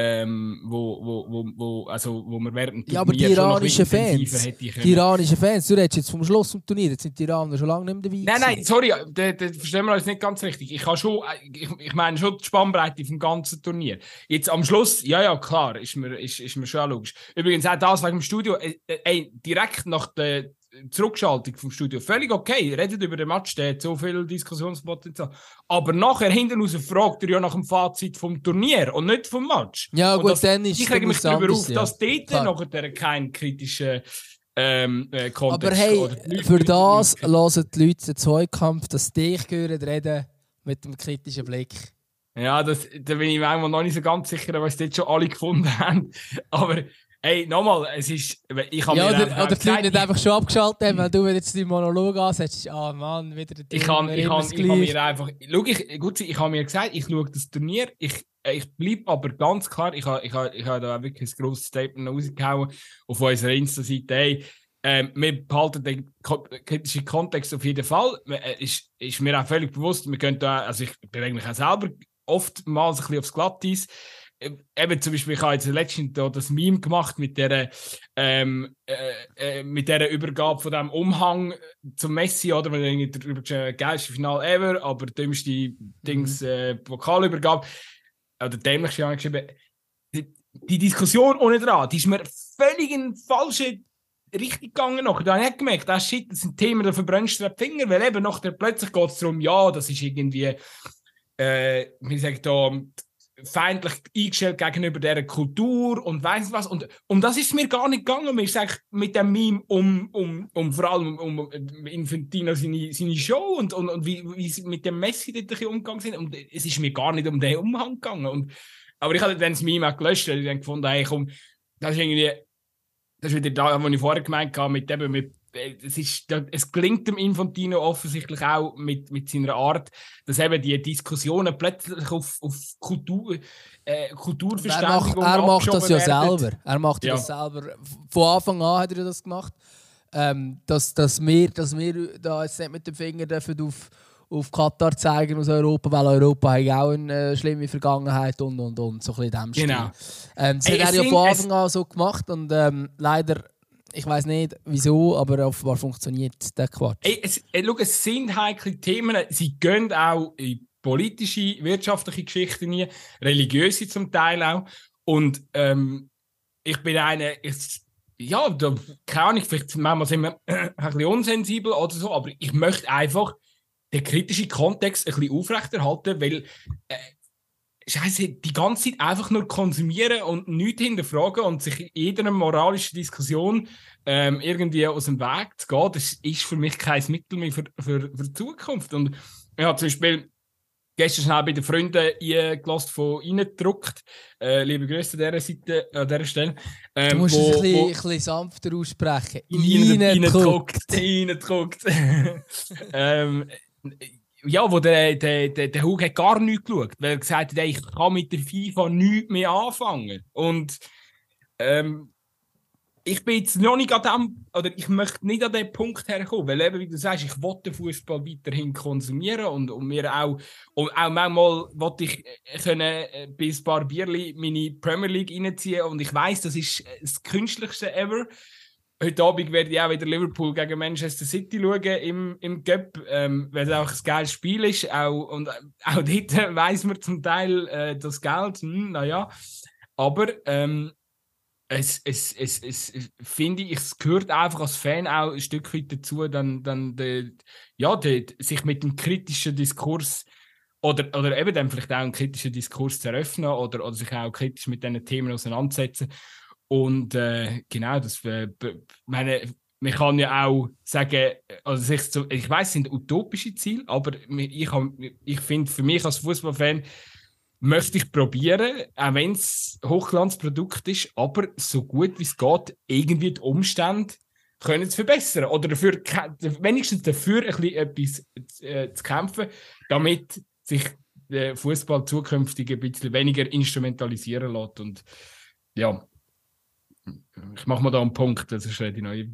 ähm, wo, wo, wo, wo, also, wo man während Ja, aber die iranischen Fans, die iranischen Fans, du redest jetzt vom Schluss vom Turnier, jetzt sind die Iraner schon lange nicht mehr dabei. Nein, nein, sorry, das, das verstehen wir uns nicht ganz richtig. Ich, schon, ich, ich meine schon die Spannbreite vom ganzen Turnier. Jetzt am Schluss, ja, ja, klar, ist mir, ist, ist mir schon logisch. Übrigens auch das wegen dem Studio, äh, äh, direkt nach der Zurückschaltung vom Studio völlig okay. Redet über den Match, der hat so viel Diskussionspotenzial. Aber nachher hinten raus fragt er ja nach dem Fazit vom Turnier und nicht vom Match. Ja, und gut, das, dann ist Ich rege mich darüber auf, ja. dass dort nachher kein kritischer ähm, äh, Aber hey, für das hören die Leute den Zweikampf, dass dich hören reden mit dem kritischen Blick. Ja, das, da bin ich mir noch nicht so ganz sicher, was dort schon alle gefunden haben. (laughs) Aber Hey, nochmal, es ist. Ich habe ja, mir oder, oder die Leute nicht einfach schon abgeschaltet haben, wenn du jetzt deinen Monolog ansetzt, ah oh Mann, wieder der Ich habe ich kann, ich kann mir einfach. Schau, ich, gut, ich habe mir gesagt, ich schaue das Turnier, ich, ich bleibe aber ganz klar, ich habe ich ha, ich ha da wirklich ein grosses Statement rausgehauen auf unserer Insta-Seite. Hey, ähm, wir behalten den kritischen Kontext auf jeden Fall. Äh, ist, ist mir auch völlig bewusst, wir können da, also ich bin eigentlich auch selber oftmals ein bisschen aufs Glatteis eben zum Beispiel, ich habe jetzt letztens da das Meme gemacht mit der, ähm, äh, äh, mit der Übergabe von dem Umhang zum Messi, oder? Weil irgendwie der geilste Final ever, aber dümmste mhm. Dings, äh, Pokalübergabe, oder dämlichste angeschrieben. Die, die Diskussion ohne dran, die ist mir völlig in falsche Richtung gegangen noch. Da habe ich gemerkt, das, Shit, das sind Themen, da verbrennst du den Finger, weil eben nachher plötzlich geht es darum, ja, das ist irgendwie, äh, wie sagt da, feindlich eingestellt gegenüber dieser Kultur und weiss was. Und um das ist mir gar nicht gegangen. Mir ist mit dem Meme um, um, um vor allem um, um Infantino seine, seine Show und, und, und wie, wie sie mit dem Messi dort umgegangen sind. Und es ist mir gar nicht um den Umhang gegangen. Und, aber ich habe dann das Meme auch gelöscht, weil ich dann gefunden hey, komm, das ist irgendwie, das ist wieder da, was ich vorher gemeint habe, mit eben mit es, ist, es gelingt dem Infantino offensichtlich auch mit, mit seiner Art, dass eben die Diskussionen plötzlich auf, auf Kultur, äh, Kulturverständigung Er macht, er macht das ja werden. selber. Er macht ja. das selber. Von Anfang an hat er das gemacht. Ähm, dass, dass, wir, dass wir da jetzt nicht mit dem Finger dürfen auf, auf Katar zeigen aus Europa, weil Europa hat auch eine äh, schlimme Vergangenheit und und und. So ein bisschen in dem Genau. Ähm, das Ey, hat er ja von Anfang an so gemacht und ähm, leider ich weiß nicht wieso, aber offenbar funktioniert der Quatsch. Ey, es, ey, schau, es sind heikle Themen. Sie gehen auch in politische, wirtschaftliche Geschichten rein, religiöse zum Teil auch. Und ähm, ich bin eine, ich, ja, da, keine Ahnung, vielleicht manchmal sind wir (clears throat) ein bisschen unsensibel oder so, aber ich möchte einfach den kritischen Kontext ein bisschen aufrechterhalten, weil äh, Scheiße, die ganze Zeit einfach nur konsumieren und nichts hinterfragen und sich in jeder moralischen Diskussion ähm, irgendwie aus dem Weg zu gehen, das ist für mich kein Mittel mehr für, für, für die Zukunft. Und ich habe zum Beispiel gestern schnell bei den Freunden eingelassen von reingedruckt. Äh, liebe Grüße an dieser Seite, an dieser Stelle. Ähm, du musst wo, es ein bisschen, wo, ein bisschen sanfter aussprechen. Reingedruckt. Reingedruckt. (laughs) ähm, ja, wo der, der, hat gar nichts geschaut, weil er gesagt hat, ich kann mit der FIFA nichts mehr anfangen. Und ähm, ich bin jetzt noch nicht an dem, oder ich möchte nicht an den Punkt herkommen, weil eben, wie du sagst, ich will den Fußball weiterhin konsumieren und, und mir auch, und auch manchmal wollte ich äh, können, äh, bis ein paar meine Premier League reinziehen und ich weiß, das ist das künstlichste ever. Heute Abend werde ich auch wieder Liverpool gegen Manchester City schauen im, im Cup, ähm, weil es auch ein geiles Spiel ist. Auch, und auch (laughs) dort weiss man zum Teil äh, das Geld, hm, naja. Aber ähm, es, es, es, es finde ich, es gehört einfach als Fan auch ein Stück weit dazu, dann, dann de, ja, de, sich mit dem kritischen Diskurs oder, oder eben dann vielleicht auch einen kritischen Diskurs zu eröffnen oder, oder sich auch kritisch mit diesen Themen auseinandersetzen. Und äh, genau, das äh, meine, man kann ja auch sagen, also sich zu, ich weiß, es sind utopische Ziele, aber ich, ich finde, für mich als Fußballfan möchte ich probieren, auch wenn es Hochglanzprodukt ist, aber so gut wie es geht, irgendwie die Umstände können zu verbessern oder dafür, wenigstens dafür ein bisschen etwas äh, zu kämpfen, damit sich der Fußball zukünftig ein bisschen weniger instrumentalisieren lässt und ja, ich mache mal da einen Punkt, das ist die neue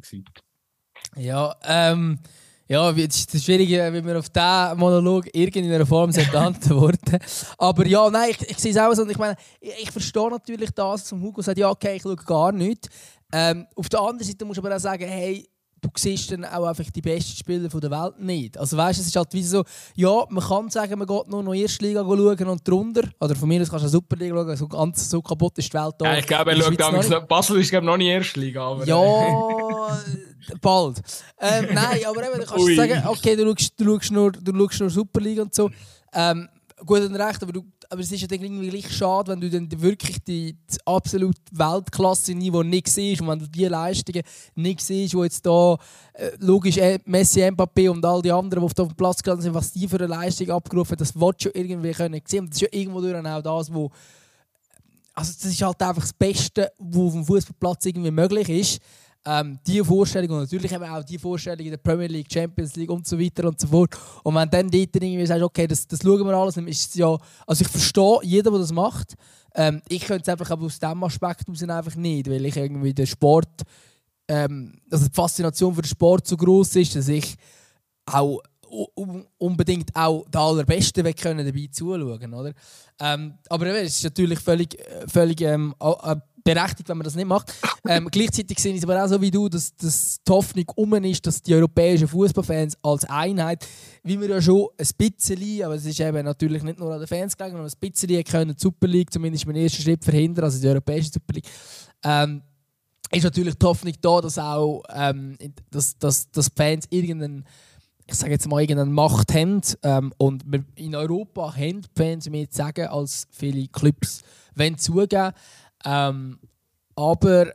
Ja, ähm, Ja, es ist schwierig, wie man auf diesen Monolog irgendeiner Form antworten (laughs) Aber ja, nein, ich, ich sehe es auch so. Ich meine, ich, ich verstehe natürlich das, zum Hugo sagt, ja, okay, ich schaue gar nicht. Ähm, auf der anderen Seite muss man auch sagen, hey, du siehst dann auch einfach die besten Spieler der Welt nicht. Also weißt, es ist halt wie so, ja, man kann sagen, man geht nur noch Erstliga schauen und drunter. Oder von mir aus kannst du Superliga schauen, so ganz so kaputt ist die Welt da. Ja, ich glaube, er schaut damals, Basel ist glaube noch nicht Erstliga. Aber ja, bald. Ähm, nein, aber eben, du kannst Ui. sagen, okay, du schaust, du, schaust nur, du schaust nur Superliga und so. Ähm, gut und recht, aber, du, aber es ist ja dann irgendwie gleich schade, wenn du dann wirklich die, das absolute Weltklasse-Niveau nicht siehst und wenn du diese Leistungen nicht siehst, wo jetzt da äh, logisch äh, Messi, Mbappé und all die anderen, die auf dem Platz gelandet sind, was die für eine Leistung abgerufen haben, das willst du irgendwie können sehen. Und das ist ja irgendwo durch auch das, wo also das ist halt einfach das Beste, was auf dem Fußballplatz irgendwie möglich ist ähm, die Vorstellung und natürlich eben auch die Vorstellung in der Premier League, Champions League und so weiter und so fort. Und wenn dann dort irgendwie sagst, okay, das, das schauen wir alles, dann ist es ja, also ich verstehe jeden, der das macht. Ähm, ich könnte es einfach aber aus diesem Aspekt heraus einfach nicht, weil ich irgendwie den Sport, ähm, also die Faszination für den Sport so groß ist, dass ich auch unbedingt auch der Allerbeste dabei zuschauen oder? Ähm, aber es ist natürlich völlig, völlig ähm, berechtigt, wenn man das nicht macht. Ähm, gleichzeitig sehe ich aber auch so wie du, dass, dass die Hoffnung um ist, dass die europäischen Fußballfans als Einheit, wie wir ja schon ein bisschen, aber es ist eben natürlich nicht nur an den Fans gelegen, sondern ein bisschen können die Super League zumindest meinen ersten Schritt verhindern, also die europäische Super League. Ähm, ist natürlich die Hoffnung da, dass auch ähm, dass, dass, dass Fans irgendeinen ich sage jetzt mal, irgendeine Macht haben. Ähm, und in Europa haben die Fans mehr zu sagen, als viele Clubs wollen zugeben. Ähm, aber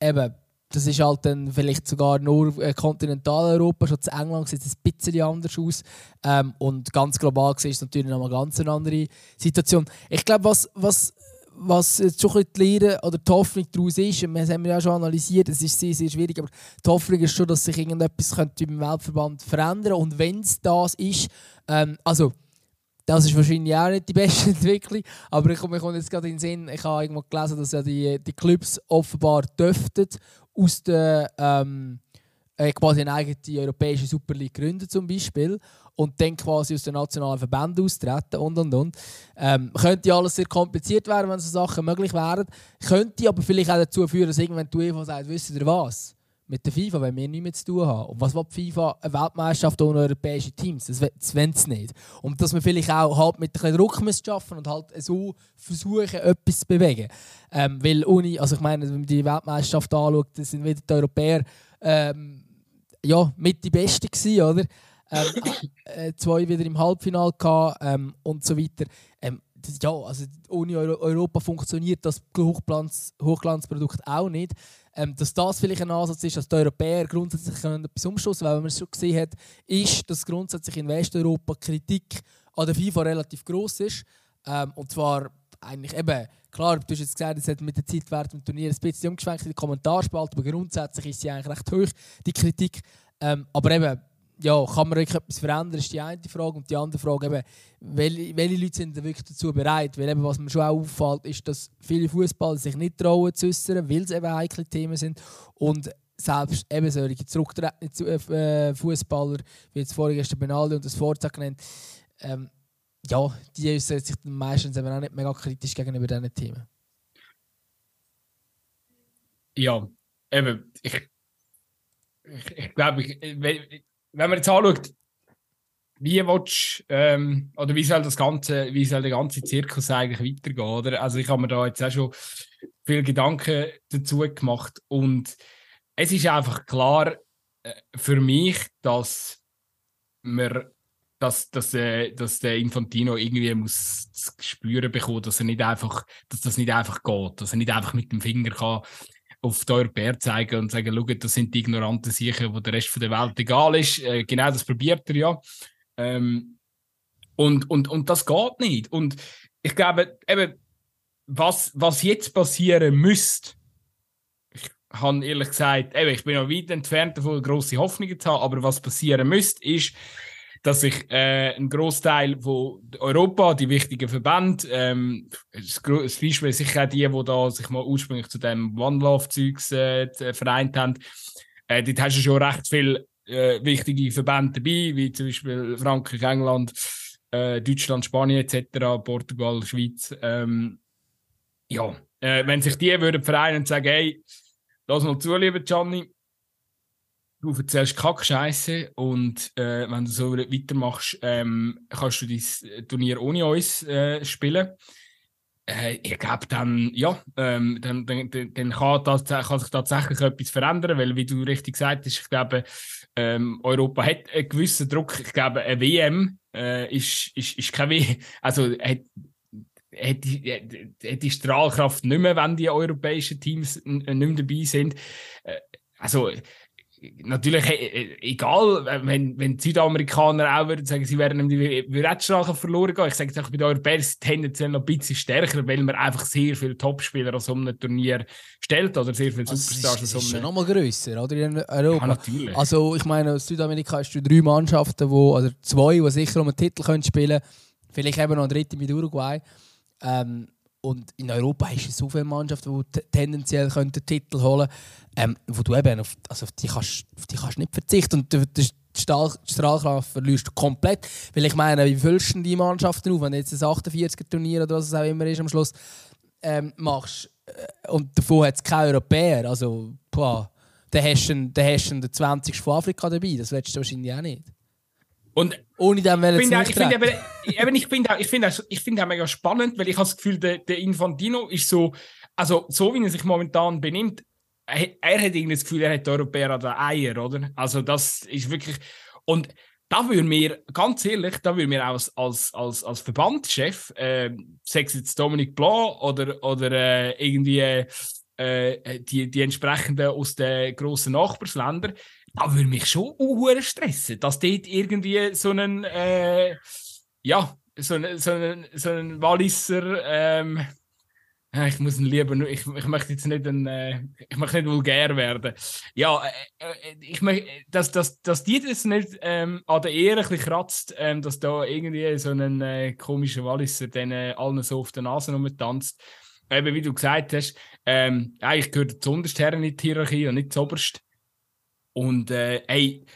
eben, das ist halt dann vielleicht sogar nur äh, Kontinentaleuropa. Schon zu England sieht es ein bisschen anders aus. Ähm, und ganz global gesehen ist es natürlich noch eine ganz andere Situation. Ich glaube, was, was, was jetzt schon ein die Lehre oder die Hoffnung daraus ist, und das haben wir ja schon analysiert, es ist sehr, sehr schwierig, aber die Hoffnung ist schon, dass sich irgendetwas könnte im Weltverband verändern könnte. Und wenn es das ist, ähm, also das ist wahrscheinlich auch nicht die beste (laughs) Entwicklung, aber ich komme jetzt gerade in den Sinn, ich habe irgendwo gelesen, dass ja die, die Clubs offenbar dürften aus der ähm, äh, quasi eine eigene europäische Super League gründen zum Beispiel und dann quasi aus den nationalen Verbänden austreten und und und. Ähm, könnte alles sehr kompliziert werden, wenn so Sachen möglich wären. Könnte aber vielleicht auch dazu führen, dass irgendwann die UEFA sagt, wisst ihr was? Mit der FIFA wenn wir nichts mehr zu tun haben. Und was will die FIFA? Eine Weltmeisterschaft ohne europäische Teams? Das, wollen sie nicht. Und dass wir vielleicht auch halt mit ein Druck schaffen und halt so versuchen, etwas zu bewegen. Ähm, weil ohne, also ich meine, wenn man die Weltmeisterschaft anschaut, sind wieder die Europäer ähm, ja, mit die Besten gewesen, oder? Ähm, (coughs) äh, zwei wieder im Halbfinale gehabt, ähm, und so weiter. Ähm, ja, also ohne Euro Europa funktioniert das Hochglanz Hochglanzprodukt auch nicht ähm, dass das vielleicht ein Ansatz ist, dass die Europäer grundsätzlich etwas umstoßen weil man es schon gesehen hat, ist, dass grundsätzlich in Westeuropa Kritik an der FIFA relativ groß ist. Ähm, und zwar eigentlich eben, klar, du hast jetzt gesagt, es hat mit der Zeit während dem Turnier ein bisschen umgeschwenkt in den Kommentarspalte, aber grundsätzlich ist sie eigentlich recht hoch, die Kritik. Ähm, aber eben, ja, kann man wirklich etwas verändern, ist die eine Frage. Und die andere Frage eben, welche, welche Leute sind wirklich dazu bereit? Weil eben, was mir schon auch auffällt, ist, dass viele Fußballer sich nicht trauen zu äußern, weil es eben heikle Themen sind. Und selbst eben solche zurücktretende äh, Fußballer, wie jetzt vorhin der Benaldi und das Forza genannt, ähm, ja, die äußern sich meistens eben auch nicht mega kritisch gegenüber diesen Themen. Ja, eben, ich, ich, ich glaube, ich, wenn man jetzt anschaut, wie willst, ähm, oder wie soll das ganze, wie soll der ganze Zirkus eigentlich weitergehen, oder? Also ich habe mir da jetzt auch schon viel Gedanken dazu gemacht und es ist einfach klar äh, für mich, dass wir dass, dass, äh, dass der Infantino irgendwie muss spüren bekommen, dass er nicht einfach, dass das nicht einfach geht, dass er nicht einfach mit dem Finger kann auf die Europäer zeigen und sagen, schau, das sind die ignoranten Sicher, wo der Rest der Welt egal ist. Äh, genau das probiert er ja. Ähm, und, und, und das geht nicht. Und ich glaube, eben, was, was jetzt passieren müsste, ich habe ehrlich gesagt, eben, ich bin noch weit entfernt davon, grosse Hoffnungen zu haben, aber was passieren müsste, ist, dass sich äh, ein Großteil von Europa, die wichtigen Verbände, ähm, das, das Beispiel sicher auch die, die da sich mal ursprünglich zu dem One Love Zeugs äh, vereint haben, äh, dort hast du schon recht viel äh, wichtige Verbände dabei, wie zum Beispiel Frankreich, England, äh, Deutschland, Spanien etc., Portugal, Schweiz. Ähm, ja, äh, wenn sich die würden vereinen und sagen, hey, lass mal zu, lieber Gianni, du erzählst Kackscheiße und äh, wenn du so weitermachst, ähm, kannst du dieses Turnier ohne uns äh, spielen. Äh, ich glaube, dann, ja, ähm, dann, dann, dann kann, das, kann, sich tatsächlich etwas verändern, weil, wie du richtig gesagt hast, ich glaube, ähm, Europa hat einen gewissen Druck. Ich glaube, eine WM äh, ist, ist, ist kein WM, also hat, hat, die, hat die Strahlkraft nicht mehr, wenn die europäischen Teams nicht mehr dabei sind. Äh, also, natürlich, egal, wenn, wenn die Südamerikaner auch würden sagen, sie werden die Wettstrache verloren gehen. Ich sage jetzt auch bei den Europäern tendenziell noch ein bisschen stärker, weil man einfach sehr viele Topspieler aus so einem Turnier stellt oder sehr viele also Superstars. Das ist noch mal grösser, oder? In Europa. Ja, natürlich. Also, ich meine, in Südamerika hast du drei Mannschaften, wo, also zwei, die sicher um einen Titel können spielen können. Vielleicht eben noch eine dritte mit Uruguay. Ähm, und in Europa hast du so viele Mannschaften, die tendenziell den Titel holen können, ähm, wo du eben auf, also auf, die kannst, auf die kannst nicht verzichten. Und die Strahlkraft verlierst du komplett. Weil ich meine, wie füllst du die Mannschaften auf, wenn du jetzt ein 48er-Turnier oder was es auch immer ist am Schluss ähm, machst äh, und davon hat es keine Europäer, also boah, dann hast du den 20. von Afrika dabei. Das willst du wahrscheinlich auch nicht. Und ohne dem ich finde, ich finde, aber, eben, ich finde, ich finde, ich finde auch mega spannend, weil ich habe das Gefühl, der, der Infantino ist so, also so wie er sich momentan benimmt, er, er hat irgendwie das Gefühl, er hat Europäer an den Eier, oder? Also das ist wirklich und da würde mir, ganz ehrlich, da würde mir auch als, als, als, als Verbandschef, äh, sei es jetzt Dominik Blanc oder, oder äh, irgendwie äh, die, die entsprechenden aus den grossen Nachbarsländern, da würde mich schon uh, stressen, dass dort irgendwie so einen, äh, ja, so einen, so einen, so einen Walliser, ähm, ich muss ihn lieber, ich, ich möchte jetzt nicht, ein, äh, ich möchte nicht vulgär werden. Ja, äh, äh ich möchte, dass, dass, dass die das nicht ähm, an der Ehre ein kratzt, ähm, dass da irgendwie so ein äh, komischer Walliser den äh, allen so auf der Nase tanzt. Eben, wie du gesagt hast, ähm, eigentlich gehört zu unterst in die Hierarchie und nicht zu oberst. Und äh, ey,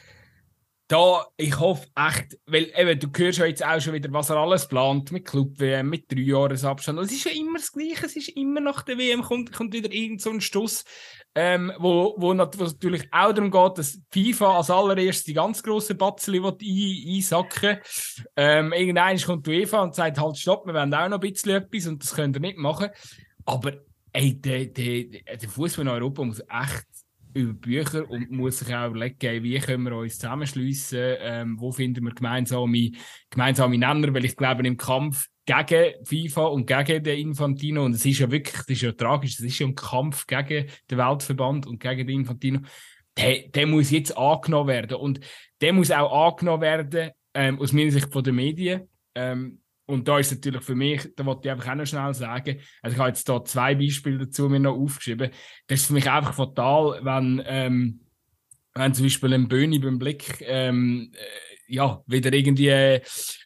da, ich hoffe echt, weil eben, du hörst ja jetzt auch schon wieder, was er alles plant mit Club WM, mit drei Jahresabstand. Und es ist ja immer das Gleiche, es ist immer nach der WM kommt, kommt wieder irgend so ein Stuss, ähm, wo, wo, natürlich auch darum geht, dass FIFA als allererstes die ganz grossen Batzeli ein, einsacken ähm, Irgendwann kommt die UEFA und sagt halt, stopp, wir wollen auch noch ein bisschen etwas und das könnt ihr nicht machen. Aber ey, der, der, der Fußball in Europa muss echt über Bücher und muss sich auch überlegen, wie können wir uns zusammenschliessen, ähm, wo finden wir gemeinsame, gemeinsame Nenner, weil ich glaube, im Kampf gegen FIFA und gegen den Infantino, und es ist ja wirklich, das ist ja tragisch, es ist ja ein Kampf gegen den Weltverband und gegen den Infantino, der, der muss jetzt angenommen werden. Und der muss auch angenommen werden, ähm, aus meiner Sicht von den Medien, ähm, und da ist natürlich für mich, da wollte ich einfach auch noch schnell sagen, also ich habe jetzt da zwei Beispiele dazu mir noch aufgeschrieben. Das ist für mich einfach fatal, wenn, ähm, wenn zum Beispiel ein Böhni beim Blick ähm, äh, ja, wieder irgendwie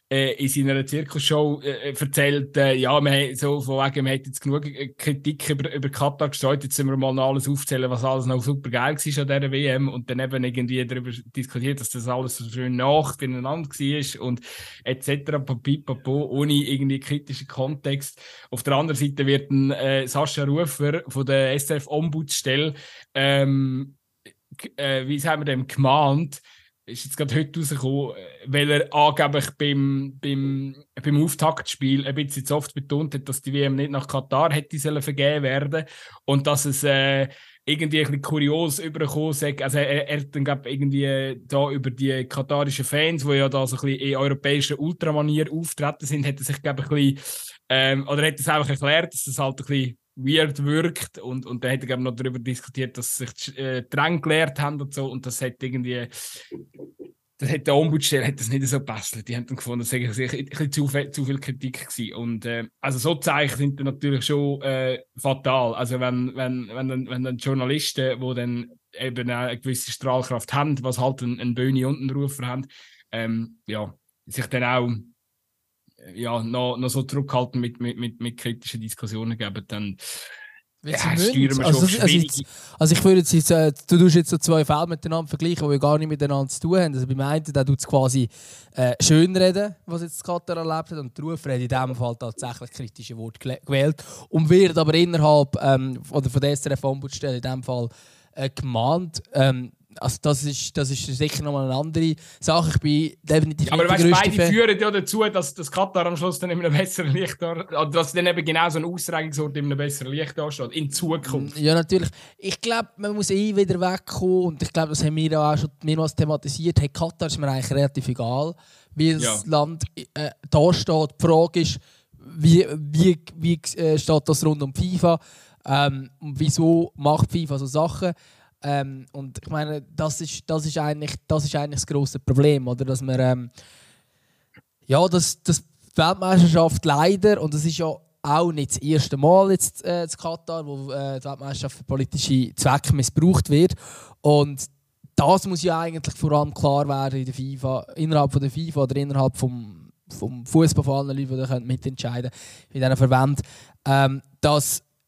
äh, äh, in seiner Zirkusshow äh, erzählt, äh, ja, wir so von wegen, wir hätten jetzt genug äh, Kritik über, über Katar gestreut, jetzt sind wir mal noch alles aufzählen, was alles noch super geil war an dieser WM und dann eben irgendwie darüber diskutiert, dass das alles so schön nach beieinander war und etc. Papipapo, ohne irgendwie kritischen Kontext. Auf der anderen Seite wird ein äh, Sascha Rufer von der SRF-Ombudsstelle ähm, äh, wie sagen wir dem, gemahnt, ist jetzt gerade heute rausgekommen, äh, weil er angeblich beim, beim, beim Auftaktspiel ein bisschen zu oft betont hat, dass die WM nicht nach Katar hätte sollen vergeben werden und dass es äh, irgendwie ein bisschen kurios übergekommen ist. Also er, er dann glaub, irgendwie da über die katarischen Fans, die ja da so ein bisschen in europäischer Ultramanier auftreten sind, er sich glaube ein bisschen, ähm, oder hat es einfach erklärt, dass das halt ein bisschen weird wirkt und, und dann hat er noch darüber diskutiert, dass sich äh, Drang gelehrt haben und so und das hat irgendwie das hat der Ombudsstelle hat das nicht so gepasst. Die haben dann gefunden, das sei ein bisschen zu viel, zu viel Kritik gewesen. Und äh, also so Zeichen sind dann natürlich schon äh, fatal. Also wenn, wenn, wenn, dann, wenn dann Journalisten, die dann eben eine gewisse Strahlkraft haben, was halt ein, ein Böhni und ein Rufer haben, ähm, ja, sich dann auch ja, noch, noch so zurückhalten mit, mit, mit, mit kritischen Diskussionen geben, dann Ja, steuern wir also, schon also, also, also ich würde jetzt, äh, du tust jetzt so zwei Fälle miteinander vergleichen, die gar nicht miteinander zu tun haben. Also beim einen, der tut es quasi äh, schönreden, was jetzt Katar erlebt hat, und der Rufred in diesem Fall tatsächlich kritische Worte gewählt und wird aber innerhalb ähm, oder von der SRF-Ombudsstelle in diesem Fall äh, gemahnt, ähm, also das ist, das ist sicher nochmal eine andere Sache. Ich bin definitiv Aber weißt, beide Fan. führen ja dazu, dass das Katar am Schluss dann in einem besseren Licht da, oder dass dann eben genau so ein Austragungsort in einem besseren Licht da steht, in Zukunft. Ja, natürlich. Ich glaube, man muss eh wieder wegkommen und ich glaube, das haben wir auch schon mehrmals thematisiert. Hey, Katar ist mir eigentlich relativ egal, wie das ja. Land äh, da steht. Die Frage ist, wie, wie, wie äh, steht das rund um FIFA? Ähm, und wieso macht FIFA so Sachen? Ähm, und ich meine, das ist, das ist, eigentlich, das ist eigentlich das grosse Problem, oder? Dass man, ähm, ja, dass, dass die Weltmeisterschaft leider, und das ist ja auch nicht das erste Mal jetzt äh, in Katar, wo äh, die Weltmeisterschaft für politische Zwecke missbraucht wird. Und das muss ja eigentlich vor allem klar werden in der FIFA, innerhalb von der FIFA oder innerhalb vom, vom Fußball von allen Leuten, die mitentscheiden können, in diesen Verbänden, ähm,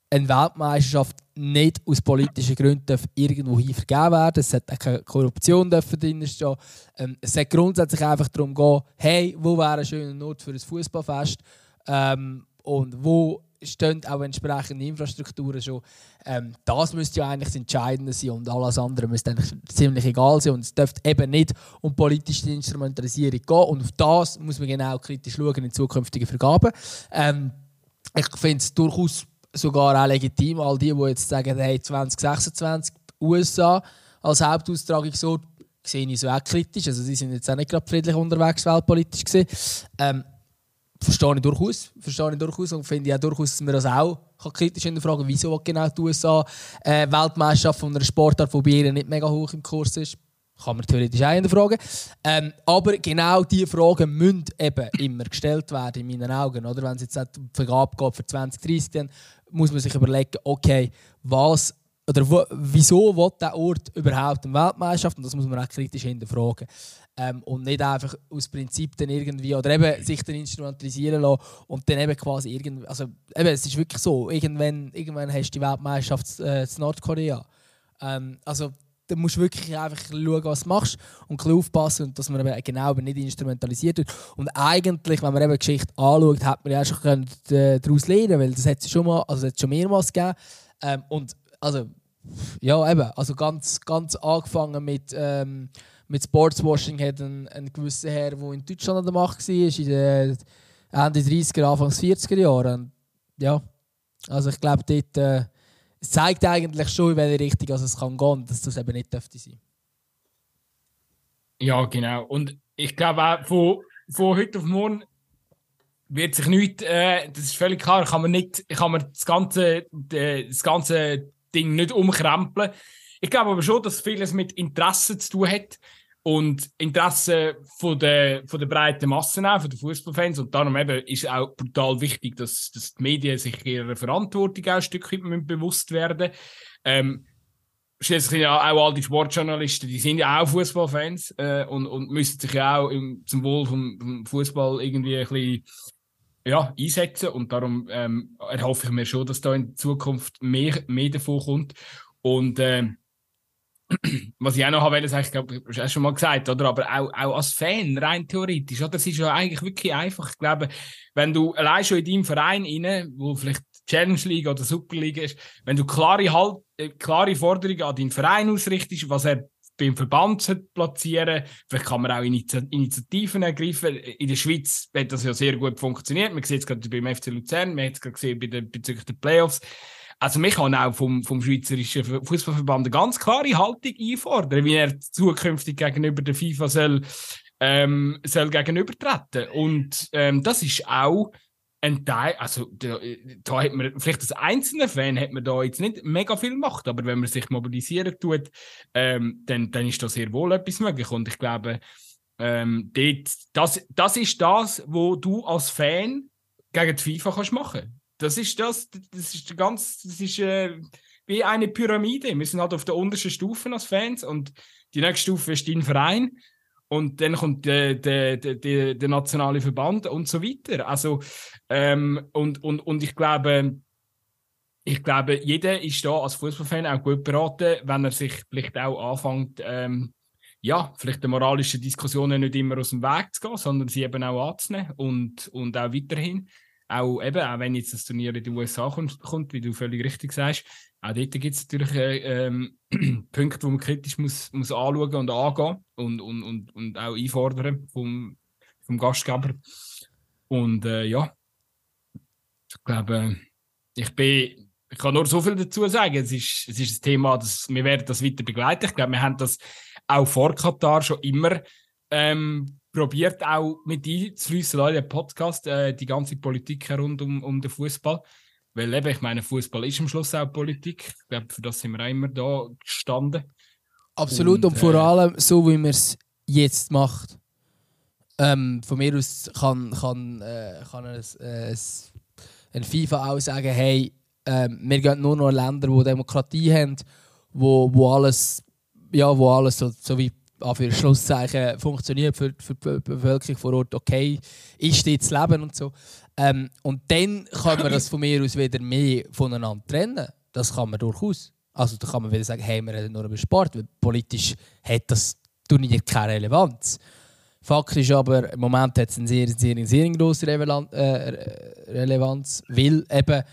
eine Weltmeisterschaft nicht aus politischen Gründen irgendwo hin vergeben werden. Es sollte keine Korruption drinstehen. Ähm, es sollte grundsätzlich einfach darum gehen, hey, wo wäre ein schöner Ort für ein Fußballfest ähm, und wo stehen auch entsprechende Infrastrukturen schon. Ähm, das müsste ja eigentlich das Entscheidende sein und alles andere müsste eigentlich ziemlich egal sein und es dürfte eben nicht um politische Instrumentalisierung gehen und auf das muss man genau kritisch schauen in zukünftigen Vergaben. Ähm, ich finde es durchaus sogar auch legitim. All die, die jetzt sagen, hey, 2026 USA als Hauptaustragungsort, sehe ich so auch kritisch. Also sie sind jetzt auch nicht gerade friedlich unterwegs, weltpolitisch gesehen. Ähm, verstehe ich durchaus. Verstehe ich durchaus und finde auch durchaus, dass man das auch kritisch hinterfragen wieso genau die USA äh, Weltmeisterschaft von einer Sportart, die bei nicht mega hoch im Kurs ist. Kann man theoretisch auch hinterfragen. Ähm, aber genau diese Fragen müssen eben immer gestellt werden, in meinen Augen. Oder? Wenn es jetzt die Vergabe geht für 2030, dann muss man sich überlegen, okay, was oder wo, wieso will der Ort überhaupt eine Weltmeisterschaft? Und das muss man auch kritisch hinterfragen. Ähm, und nicht einfach aus Prinzip dann irgendwie, oder eben sich dann instrumentalisieren lassen und dann eben quasi irgendwie, also eben, es ist wirklich so, irgendwann, irgendwann hast du die Weltmeisterschaft äh, in Nordkorea. Ähm, also da musst du wirklich einfach schauen, was du machst und ein aufpassen, und dass man eben genau nicht instrumentalisiert wird. Und eigentlich, wenn man eben Geschichte anschaut, hat man ja schon können, äh, daraus lernen weil das hat es schon mal, also schon mehrmals gegeben. Ähm, und also, ja eben, also ganz, ganz angefangen mit, ähm, mit Sportswashing hat ein, ein gewisser Herr, der in Deutschland an der Macht war, in den Ende 30er, Anfang 40er Jahren. ja, also ich glaube, dort... Äh, es zeigt eigentlich schon, in welche Richtung also es kann gehen, dass das eben nicht dürfte sein. Ja, genau. Und ich glaube auch, von, von heute auf morgen wird sich nichts, äh, das ist völlig klar, kann man, nicht, kann man das, ganze, das ganze Ding nicht umkrempeln. Ich glaube aber schon, dass vieles mit Interessen zu tun hat und Interesse von der, von der breiten Masse auch, von den Fußballfans. Und darum eben ist es auch brutal wichtig, dass, dass die Medien sich ihrer Verantwortung auch ein Stück weit bewusst werden. Ähm, Schließlich sind ja auch all die Sportjournalisten, die sind ja auch Fußballfans äh, und, und müssen sich ja auch im, zum Wohl vom, vom Fußball irgendwie ein bisschen ja, einsetzen. Und darum ähm, erhoffe ich mir schon, dass da in Zukunft mehr, mehr davon kommt. Und ähm, was ich auch noch habe, sagen, ich glaube, du hast schon mal gesagt, oder? Aber auch, auch als Fan, rein theoretisch, oder? Das ist ja eigentlich wirklich einfach. Ich glaube, wenn du allein schon in deinem Verein rein, wo vielleicht Challenge League oder Super League ist, wenn du klare, halt, äh, klare Forderungen an deinen Verein ausrichtest, was er beim Verband platzieren vielleicht kann man auch Initiativen ergreifen. In der Schweiz hat das ja sehr gut funktioniert. Man sieht es gerade beim FC Luzern, man hat es gerade gesehen bei den, bezüglich der Playoffs. Also mich kann auch vom, vom Schweizerischen Fußballverband eine ganz klare Haltung einfordern, wie er zukünftig gegenüber der FIFA soll, ähm, soll gegenübertreten. Und ähm, das ist auch ein Teil, also da, da hat man, vielleicht als einzelner Fan hat man da jetzt nicht mega viel Macht, aber wenn man sich mobilisieren tut, ähm, dann, dann ist da sehr wohl etwas möglich. Und ich glaube, ähm, dort, das, das ist das, wo du als Fan gegen die FIFA kannst machen das ist das, das ist ganz, das ist äh, wie eine Pyramide. Wir sind halt auf der untersten Stufe als Fans und die nächste Stufe ist dein Verein und dann kommt der, der, der, der nationale Verband und so weiter. Also, ähm, und, und, und ich glaube, ich glaube, jeder ist da als Fußballfan auch gut beraten, wenn er sich vielleicht auch anfängt, ähm, ja, vielleicht die moralischen Diskussionen nicht immer aus dem Weg zu gehen, sondern sie eben auch anzunehmen und, und auch weiterhin. Auch eben, auch wenn jetzt das Turnier in den USA kommt, kommt wie du völlig richtig sagst, auch dort gibt es natürlich äh, ähm, (clears throat) Punkte, die man kritisch muss, muss anschauen und angehen und, und, und, und auch einfordern vom, vom Gastgeber. Und äh, ja, ich glaube, ich bin ich kann nur so viel dazu sagen. Es ist, es ist ein Thema, das, wir werden das weiter begleiten. Ich glaube, wir haben das auch vor Katar schon immer ähm, probiert, auch mit einzufließen in den Podcast, äh, die ganze Politik rund um, um den Fußball. Weil eben, ich meine, Fußball ist am Schluss auch Politik. Ich glaube, für das sind wir auch immer da gestanden. Absolut, und, und vor äh, allem so, wie man es jetzt macht. Ähm, von mir aus kann, kann, äh, kann ein, äh, ein FIFA auch sagen, hey, ähm, wir gehen nur noch in Länder, die Demokratie haben, wo, wo alles, ja, wo alles so, so wie für Schlusszeichen funktioniert für, für die Bevölkerung vor Ort okay ist, dort leben und so. Ähm, und dann kann man das von mir aus wieder mehr voneinander trennen. Das kann man durchaus. Also da kann man wieder sagen, hey, wir reden nur über Sport, weil politisch hat das Turnier keine Relevanz. Fakt ist aber, im Moment hat es eine sehr, sehr, sehr grosse äh, Relevanz, weil eben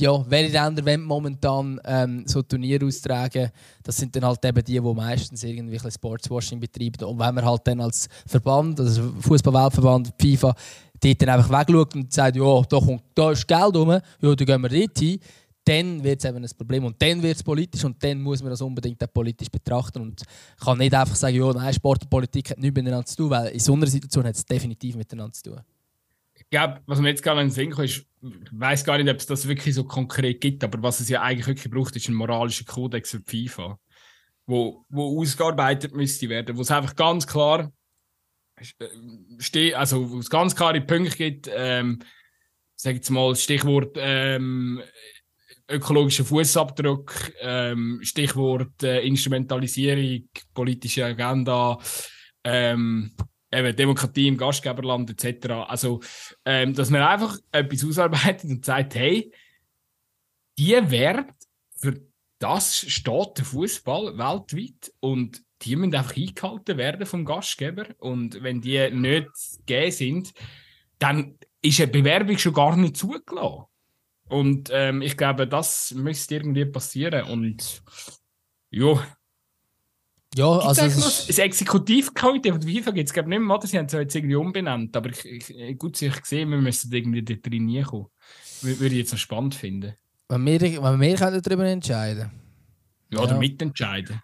ja, welche Länder wollen momentan ähm, so Turniere austragen? Das sind dann halt eben die, die meistens irgendwie Sportswashing betreiben. Und wenn man halt dann als Verband, also Fußballweltverband, FIFA, dort dann einfach wegschaut und sagt, ja, da, kommt, da ist Geld rum, ja, dann gehen wir dort hin, dann wird es eben ein Problem. Und dann wird es politisch und dann muss man das unbedingt auch politisch betrachten. Und kann nicht einfach sagen, ja, nein, Sport und Politik hat nichts miteinander zu tun, weil in so einer Situation hat es definitiv miteinander zu tun glaube, was mir jetzt gerade in den Sinn ist, ich weiß gar nicht, ob es das wirklich so konkret gibt, aber was es ja eigentlich wirklich braucht, ist ein moralischer Kodex für FIFA, wo, wo ausgearbeitet müsste werden, wo es einfach ganz klar äh, steht, also wo es ganz klare Punkte gibt, ähm, sag jetzt mal Stichwort ähm, ökologischer Fußabdruck, ähm, Stichwort äh, Instrumentalisierung, politische Agenda, ähm, eben Demokratie im Gastgeberland etc. Also, ähm, dass man einfach etwas ausarbeitet und sagt, hey, die Wert für das steht der Fußball weltweit und die müssen einfach eingehalten werden vom Gastgeber und wenn die nicht gegeben sind, dann ist eine Bewerbung schon gar nicht zugelassen. Und ähm, ich glaube, das müsste irgendwie passieren und ja, ja, also. Das, das Exekutivkomitee von der FIFA gibt es, glaube ich, nicht mehr. Sie haben es jetzt irgendwie umbenannt. Aber ich, ich, gut, ich gesehen, wir müssen irgendwie dort drin kommen. Würde ich jetzt noch spannend finden. Wenn wir, wenn wir darüber entscheiden Ja, oder ja. mitentscheiden.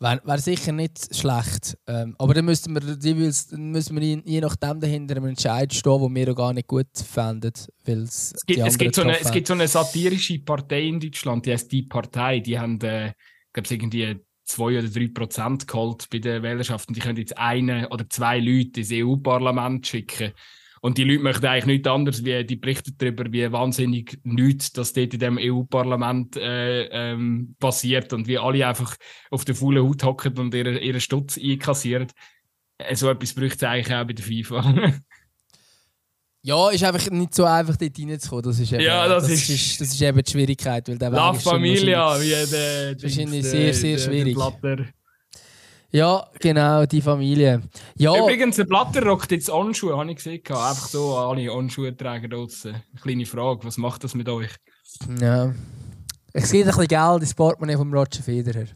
Wäre wär sicher nicht schlecht. Ähm, aber dann müssten wir, dann müssen wir je, je nachdem dahinter einem Entscheid stehen, den wir auch gar nicht gut fänden. Es gibt, es, gibt so eine, es gibt so eine satirische Partei in Deutschland, die heißt Die Partei. Die haben, äh, glaube ich, irgendwie zwei oder drei Prozent geholt bei den Wählerschaften. Die können jetzt einen oder zwei Leute ins EU-Parlament schicken. Und die Leute möchten eigentlich nichts anderes, wie die berichten darüber, wie wahnsinnig nichts, das dort in dem EU-Parlament äh, ähm, passiert und wie alle einfach auf der faulen Haut hocken und ihren ihre Stutz einkassieren. Äh, so etwas bräuchte es eigentlich auch bei der FIFA. (laughs) Ja, ist einfach nicht so einfach dort reinzukommen. Das ist eben, ja, das, das ist, ist, das ist eben die Schwierigkeit. Weil der La Familia, wie der. Wahrscheinlich sehr, sehr schwierig. Ja, genau, die Familie. Ja. Übrigens, der Blatter rockt jetzt Anschuhe, habe ich gesehen. Einfach so alle Anschuhe-Träger draußen. Eine kleine Frage, was macht das mit euch? Ja. Es gibt ein bisschen Geld ins Portemonnaie von Roger Federer.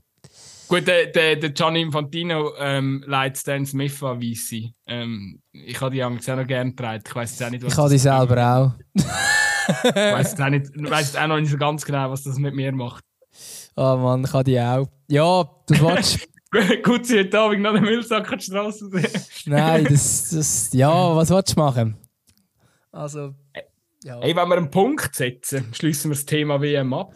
Gut, der, der, der Gianni Infantino ähm, leitet Stan Smith an Weisse. Ähm, ich habe die auch noch gerne getragen. Ich weiß jetzt auch nicht, was Ich habe die selber auch. ich weiß auch, nicht, weiß auch noch nicht so ganz genau, was das mit mir macht. Oh Mann, ich habe die auch. Ja, das (laughs) war's. Gut, sie heute Abend nach dem Müllsack an die Straße. Nein, das, das. Ja, was willst du machen? Also. Ja. Hey, wenn wir einen Punkt setzen, schließen wir das Thema WM ab.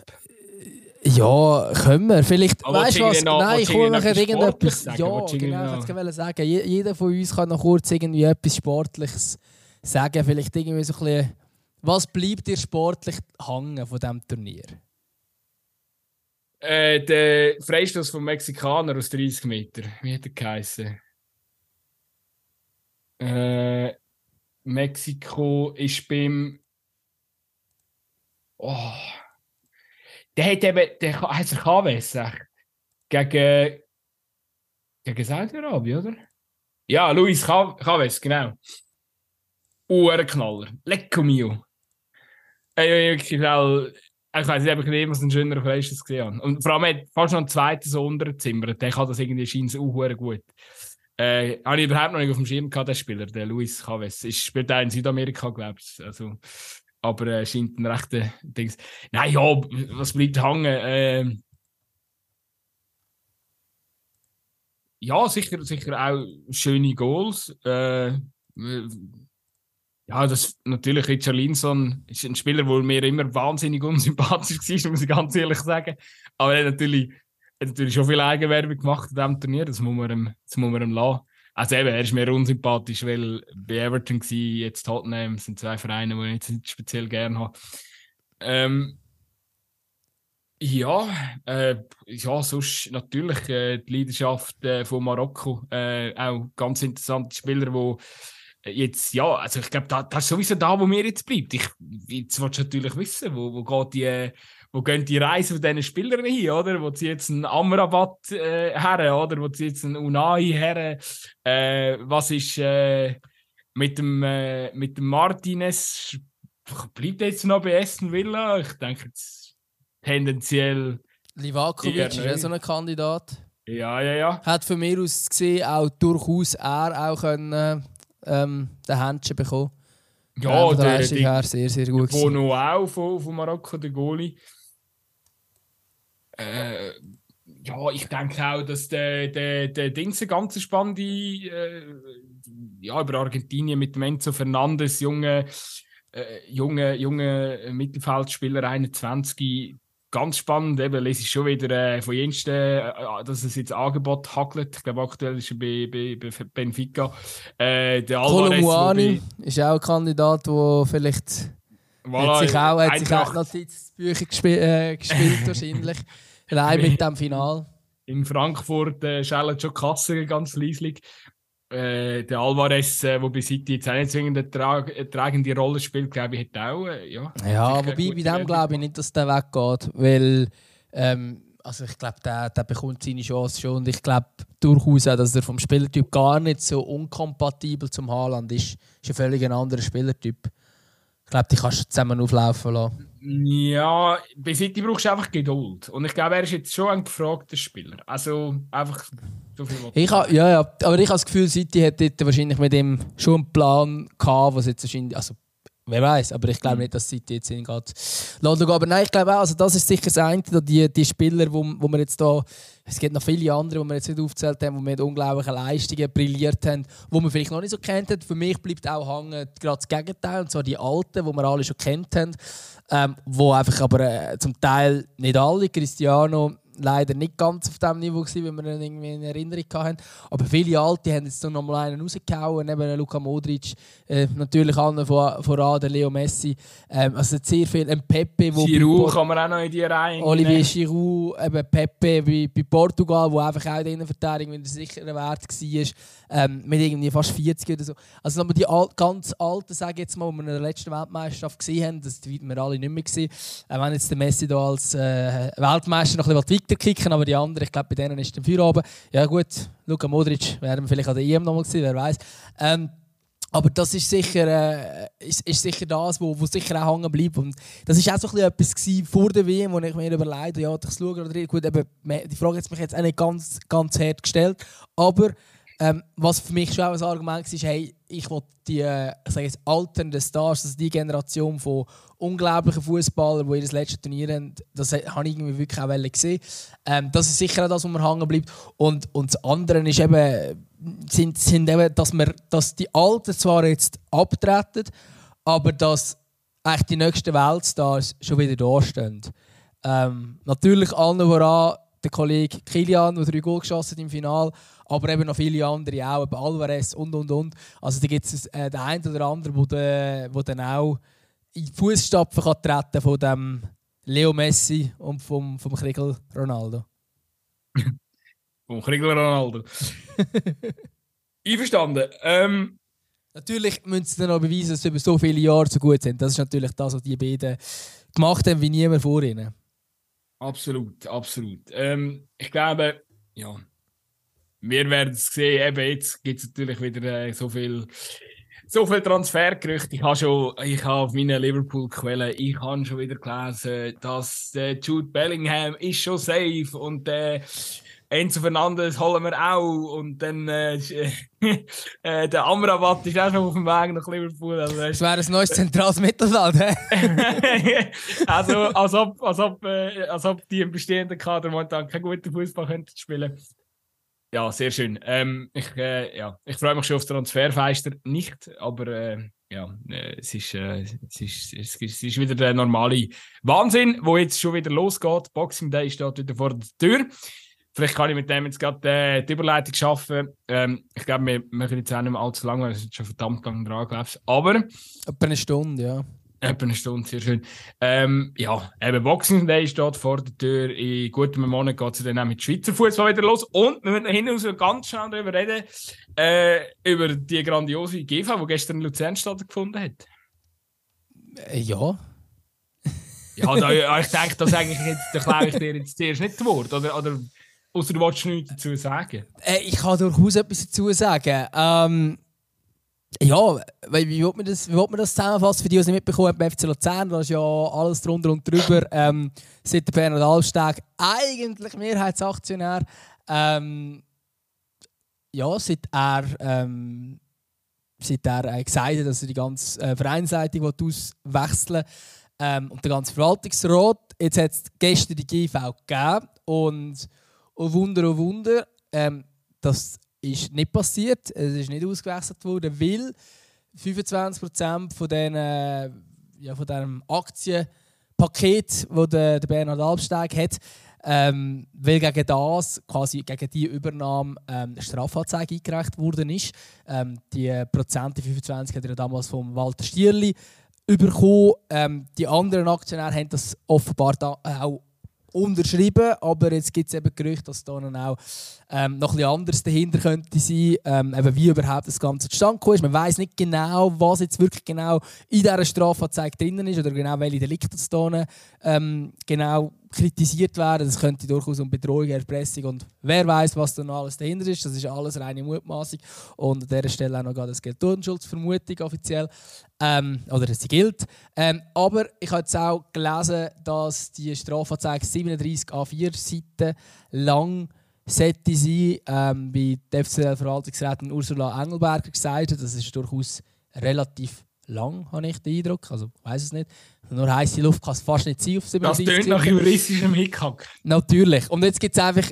Ja, können wir. Vielleicht, Aber weißt du was? Noch, Nein, ich will nachher irgendetwas. Sagen, ja, genau, ich wollte sagen. Jeder von uns kann noch kurz irgendwie etwas Sportliches sagen. Vielleicht irgendwie so ein bisschen. Was bleibt dir sportlich hängen von diesem Turnier? Äh, der Freistoß vom Mexikaner aus 30 Metern. Wie hat er geheißen? Äh, Mexiko ist beim. Oh der hat eben, der hat sich KWS gegen, gegen Saudi-Arabien, oder? Ja, Luis Chaves, genau. Uhrenknaller. Lecco mio. Ey, wirklich, weil, ich weiß nicht, ob ich jemals einen schöneren Fleisch gesehen habe. Und vor allem hat fast noch einen zweiten so unterzimmern. Der kann das irgendwie scheint auch gut. Äh, habe ich überhaupt noch nicht auf dem Schirm gehabt, der Spieler, der Luis Chaves. Ist, spielt auch in Südamerika, glaube ich. Also, aber äh, scheint ein rechter Dings. Nein, ja, was bleibt hängen? Äh, ja, sicher, sicher auch schöne Goals. Äh, ja, das natürlich Richard Linson ist ein Spieler, der mir immer wahnsinnig unsympathisch war, (laughs) muss ich ganz ehrlich sagen. Aber er hat natürlich, hat natürlich schon viel Eigenwerbung gemacht in diesem Turnier, das muss man ihm, das muss man ihm lassen. Also eben, er ist mir unsympathisch, weil bei Everton war, jetzt Tottenham, sind zwei Vereine, die ich nicht speziell gerne habe. Ähm, ja, äh, ja, sonst natürlich äh, die Leidenschaft äh, von Marokko, äh, auch ganz interessante Spieler, die jetzt, ja, also ich glaube, das, das ist sowieso da, wo mir jetzt bleibt. Ich, jetzt willst du natürlich wissen, wo, wo geht die, wo gehen die Reise von diesen Spielern hin, oder? Wo sie jetzt einen Amrabat äh, her, oder? Wo sie jetzt einen Unai her, äh, was ist äh, mit dem, äh, mit dem Martinez, bleibt jetzt noch bei Aston Villa? Ich denke jetzt tendenziell... Livakovic ist ja so ein Kandidat. Ja, ja, ja. Hat von mir aus gesehen auch durchaus er auch können ähm, den Händchen bekommen. Ja, der, der, der her sehr, sehr gut. Der Bono auch von, von Marokko, der Goalie. Äh, ja, ich denke auch, dass der, der, der Dings eine ganz spannende, äh, ja, über Argentinien mit dem Enzo Fernandes, junge, äh, junge, junge Mittelfeldspieler, 21, ganz spannend, eben lese ich schon wieder äh, von Jensten, äh, äh, dass es jetzt Angebot hackelt. Ich glaube, aktuell ist er bei, bei, bei Benfica. Äh, der Alvarez, ist auch ein Kandidat, der vielleicht voilà, hat sich auch, hat sich auch Notizbücher gespielt, äh, gespielt (laughs) wahrscheinlich. Allein mit dem Final. In Frankfurt äh, schellen schon Kassen ganz leislich. Äh, der Alvarez, äh, wo bei City jetzt auch nicht zwingend eine, eine tragende Rolle spielt, glaube ich, hat auch. Äh, ja, ja wobei bei dem glaube ich nicht, dass der weggeht, weil ähm, also ich glaube, der, der bekommt seine Chance schon und ich glaube durchaus auch, dass er vom Spielertyp gar nicht so unkompatibel zum Haaland ist. Ist ein völlig ein anderer Spielertyp. Ich glaube, die kannst du zusammen auflaufen lassen. Ja, bei City brauchst du einfach Geduld. Und ich glaube, er ist jetzt schon ein gefragter Spieler. Also einfach so viel ich ha, Ja, ja, aber ich habe das Gefühl, City hat dort wahrscheinlich mit ihm schon einen Plan gehabt, was jetzt wahrscheinlich. Also, Wer weiß, aber ich glaube mhm. nicht, dass City jetzt hingeht. Aber nein, ich glaube auch, also das ist sicher das eine, die, die Spieler, wo, wo wir jetzt da, es gibt noch viele andere, die wir jetzt nicht aufgezählt haben, die mit unglaublichen Leistungen brilliert haben, die man vielleicht noch nicht so kennt hat. Für mich bleibt auch hängen gerade das Gegenteil, und zwar die Alten, die wir alle schon kennt haben, ähm, wo einfach aber äh, zum Teil nicht alle, Cristiano, leider nicht ganz auf dem Niveau gewesen, wie wir ihn irgendwie in Erinnerung hatten. Aber viele Alte haben jetzt noch mal einen rausgehauen, neben Luka Modric, äh, natürlich allen vor, voran der Leo Messi. Ähm, also sehr viel, ein Pepe, wo Giroud kann man auch noch in die Reihe Olivier Giroud, eben Pepe bei, bei Portugal, wo einfach auch in der Innenverteidigung wieder sicher Wert war, ähm, mit irgendwie fast 40 oder so. Also nochmal die Al ganz Alten, sage ich jetzt mal, die wir in der letzten Weltmeisterschaft gesehen haben, das werden wir alle nicht mehr gesehen. Äh, wenn jetzt der Messi da als äh, Weltmeister noch ein bisschen weiterkicken, aber die anderen, ich glaube, bei denen ist der Feierabend. Ja gut, Luka Modric wir vielleicht an der EM nochmal gesehen, wer weiß. Ähm, aber das ist sicher, äh, ist, ist sicher das, wo, wo sicher auch hängen bleibt. Und das war auch so etwas vor der WM, wo ich mir überlegt ja, ich schaue oder nicht. Gut, eben, die Frage hat mich jetzt auch nicht ganz, ganz hart gestellt. Aber ähm, was für mich schon auch ein Argument war, ist, hey, ich will die äh, sage jetzt, alternden Stars, also die Generation von unglaublichen Fußballern, die ihr das letzte Turnier haben, das habe ich irgendwie wirklich auch gesehen. Ähm, das ist sicher auch das, was mir hängen bleibt. Und, und das andere ist eben, sind, sind eben dass, wir, dass die Alten zwar jetzt abtreten, aber dass eigentlich die nächsten Weltstars schon wieder da stehen. Ähm, natürlich allen voran der Kollege Kilian, der drei Goal geschossen hat im Finale, aber eben noch viele andere auch, eben Alvarez und und und. Also da gibt es äh, den einen oder anderen, der, der dann auch in die Fußstapfen kann treten von dem Leo Messi und vom, vom Kriegel Ronaldo. (laughs) vom Kriegel Ronaldo. Einverstanden. Ähm, natürlich müssen sie dann noch beweisen, dass sie über so viele Jahre so gut sind. Das ist natürlich das, was die beiden gemacht haben wie niemand vor ihnen. Absolut, absolut. Ähm, ich glaube, ja, wir werden es sehen. Eben jetzt gibt es natürlich wieder äh, so viel so viel Transfergerüchte. Ich habe schon, ich habe auf meinen Liverpool-Quellen, ich habe schon wieder gelesen, dass äh, Jude Bellingham ist schon safe und äh, Enzo Fernandes holen wir auch und dann äh, (laughs) äh, der Amrabat ist auch schon auf dem Weg nach Liverpool. Also, das wäre ein neues zentrales Mittelfeld. (laughs) also als ob, als, ob, äh, als ob die im bestehenden Kader momentan keinen guten Fußball könnten spielen ja, sehr schön. Ähm, ich, äh, ja, ich freue mich schon auf Transferfeister. Nicht, aber äh, ja, äh, es, ist, äh, es, ist, es, ist, es ist wieder der normale Wahnsinn, wo jetzt schon wieder losgeht. Boxing Day steht wieder vor der Tür. Vielleicht kann ich mit dem jetzt gerade äh, die Überleitung schaffen. Ähm, ich glaube, wir machen jetzt auch nicht mehr allzu lange, weil es schon verdammt lang dran, glaube ich. Aber. Etwa eine Stunde, ja. Etwa eine Stunde, sehr schön. Ähm, ja, eben Boxing Day steht vor der Tür. In gutem Monat geht es dann auch mit Schweizer Fußball wieder los. Und wir müssen hinten ganz schnell darüber reden, äh, über die grandiose GV, die gestern in Luzern stattgefunden hat. Äh, ja. ja, da, ich denke, das eigentlich jetzt, klaue ich dir jetzt zuerst nicht das Wort. Oder, oder außer du wolltest nichts dazu sagen. Äh, ich kann durchaus etwas dazu sagen. Ähm, ja, wie, wie will man das, wie will man das zusammenfassen für die, die es nicht mitbekommen haben, beim FC Luzern, da ist ja alles drunter und drüber. (laughs) Ähm, seit der Bernhard Allsteg eigentlich Mehrheitsaktionär. Ähm, ja, seit er, ähm, seit er äh, gesagt hat, dass er die ganze äh, Vereinsleitung auswechseln ähm, und der ganze Verwaltungsrat. Jetzt hat es gestern die GV gegeben und oh Wunder, oh Wunder, ähm, das ist nicht passiert. Es ist nicht ausgewechselt worden, weil 25% von, den, ja, von diesem Aktienpaket, das der, der Bernhard Albsteg hat, ähm, weil gegen das, quasi gegen die Übernahme, ähm, eine Strafanzeige eingereicht worden ist. Ähm, die Prozente, 25, hat er damals von Walter Stierli bekommen. Ähm, die anderen Aktionäre haben das offenbar da auch unterschrieben, aber jetzt gibt es eben Gerüchte, dass da dann auch ähm, noch etwas anderes dahinter könnte sein, ähm, eben wie überhaupt das Ganze zustande gekommen ist. Man weiß nicht genau, was jetzt wirklich genau in dieser Strafanzeige drin ist oder genau welche Delikte es da ähm, genau kritisiert werden. Das könnte durchaus um Bedrohung, Erpressung und wer weiß, was da noch alles dahinter ist. Das ist alles reine Mutmaßung. Und an dieser Stelle auch noch das gilt Unschuldsvermutung offiziell. Ähm, oder sie gilt. Ähm, aber ich habe jetzt auch gelesen, dass die Strafanzeige 37 A4 Seiten lang sollte sein, ähm, wie die FCL-Verwaltungsrätin Ursula Engelberger gesagt hat. Das ist durchaus relativ lang, habe ich den Eindruck. Also, ich weiß es nicht. Nur heiße Luft kann es fast nicht sein auf 37 Das tönt nach juristischem Hickhack. Natürlich. Und jetzt gibt es einfach,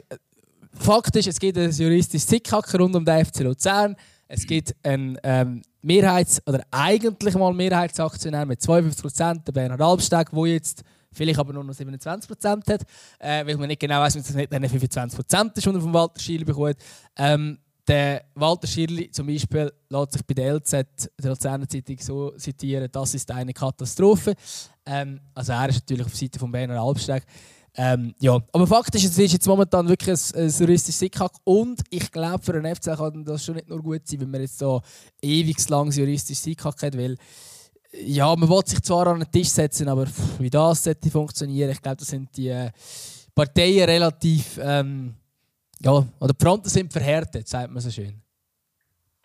faktisch, es gibt ein juristisches Hickhack rund um den FC Luzern. Es gibt einen ähm, Mehrheits- oder eigentlich mal Mehrheitsaktionär mit 52%, der Bernhard Albsteg, der jetzt vielleicht aber nur noch 27% hat, äh, weil man nicht genau weiß, wenn es nicht 25% ist, die er von Walter Schiele bekommt. Ähm, der Walter Schirli zum Beispiel lässt sich bei der LZ, der Luzerner Zeitung, so zitieren, das ist eine Katastrophe. Ähm, also er ist natürlich auf der Seite von Berner Albsteg. Ähm, ja, aber Fakt ist, es ist jetzt momentan wirklich ein, ein juristisches Sickhack und ich glaube, für einen FC kann das schon nicht nur gut sein, wenn man jetzt so ewig lang juristisches Sickhack hat, weil ja, man will sich zwar an den Tisch setzen, aber wie das sollte funktionieren, ich glaube, da sind die äh, Parteien relativ ähm, ja, oder die Fronten sind verhärtet, sagt man so schön.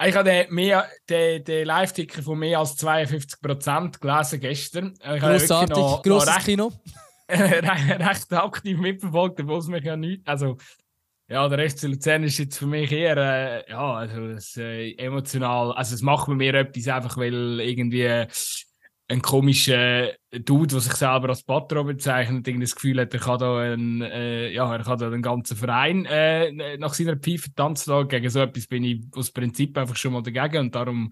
Ich habe den, den, den Live-Ticker von mehr als 52% gelesen gestern. Ich Grossartig, noch, grosses noch recht, Kino. (laughs) recht aktiv mitverfolgt, obwohl es mich ja nicht. Also, ja, der FC Luzern ist jetzt für mich eher, äh, ja, also das, äh, emotional. Also, es macht mir etwas einfach, weil irgendwie ein komischer Dude, der sich selber als Patron bezeichnet, irgendwie das Gefühl hat, er kann da, einen, äh, ja, er kann da den ganzen Verein äh, nach seiner Pfeife tanzen. Gegen so etwas bin ich aus Prinzip einfach schon mal dagegen und darum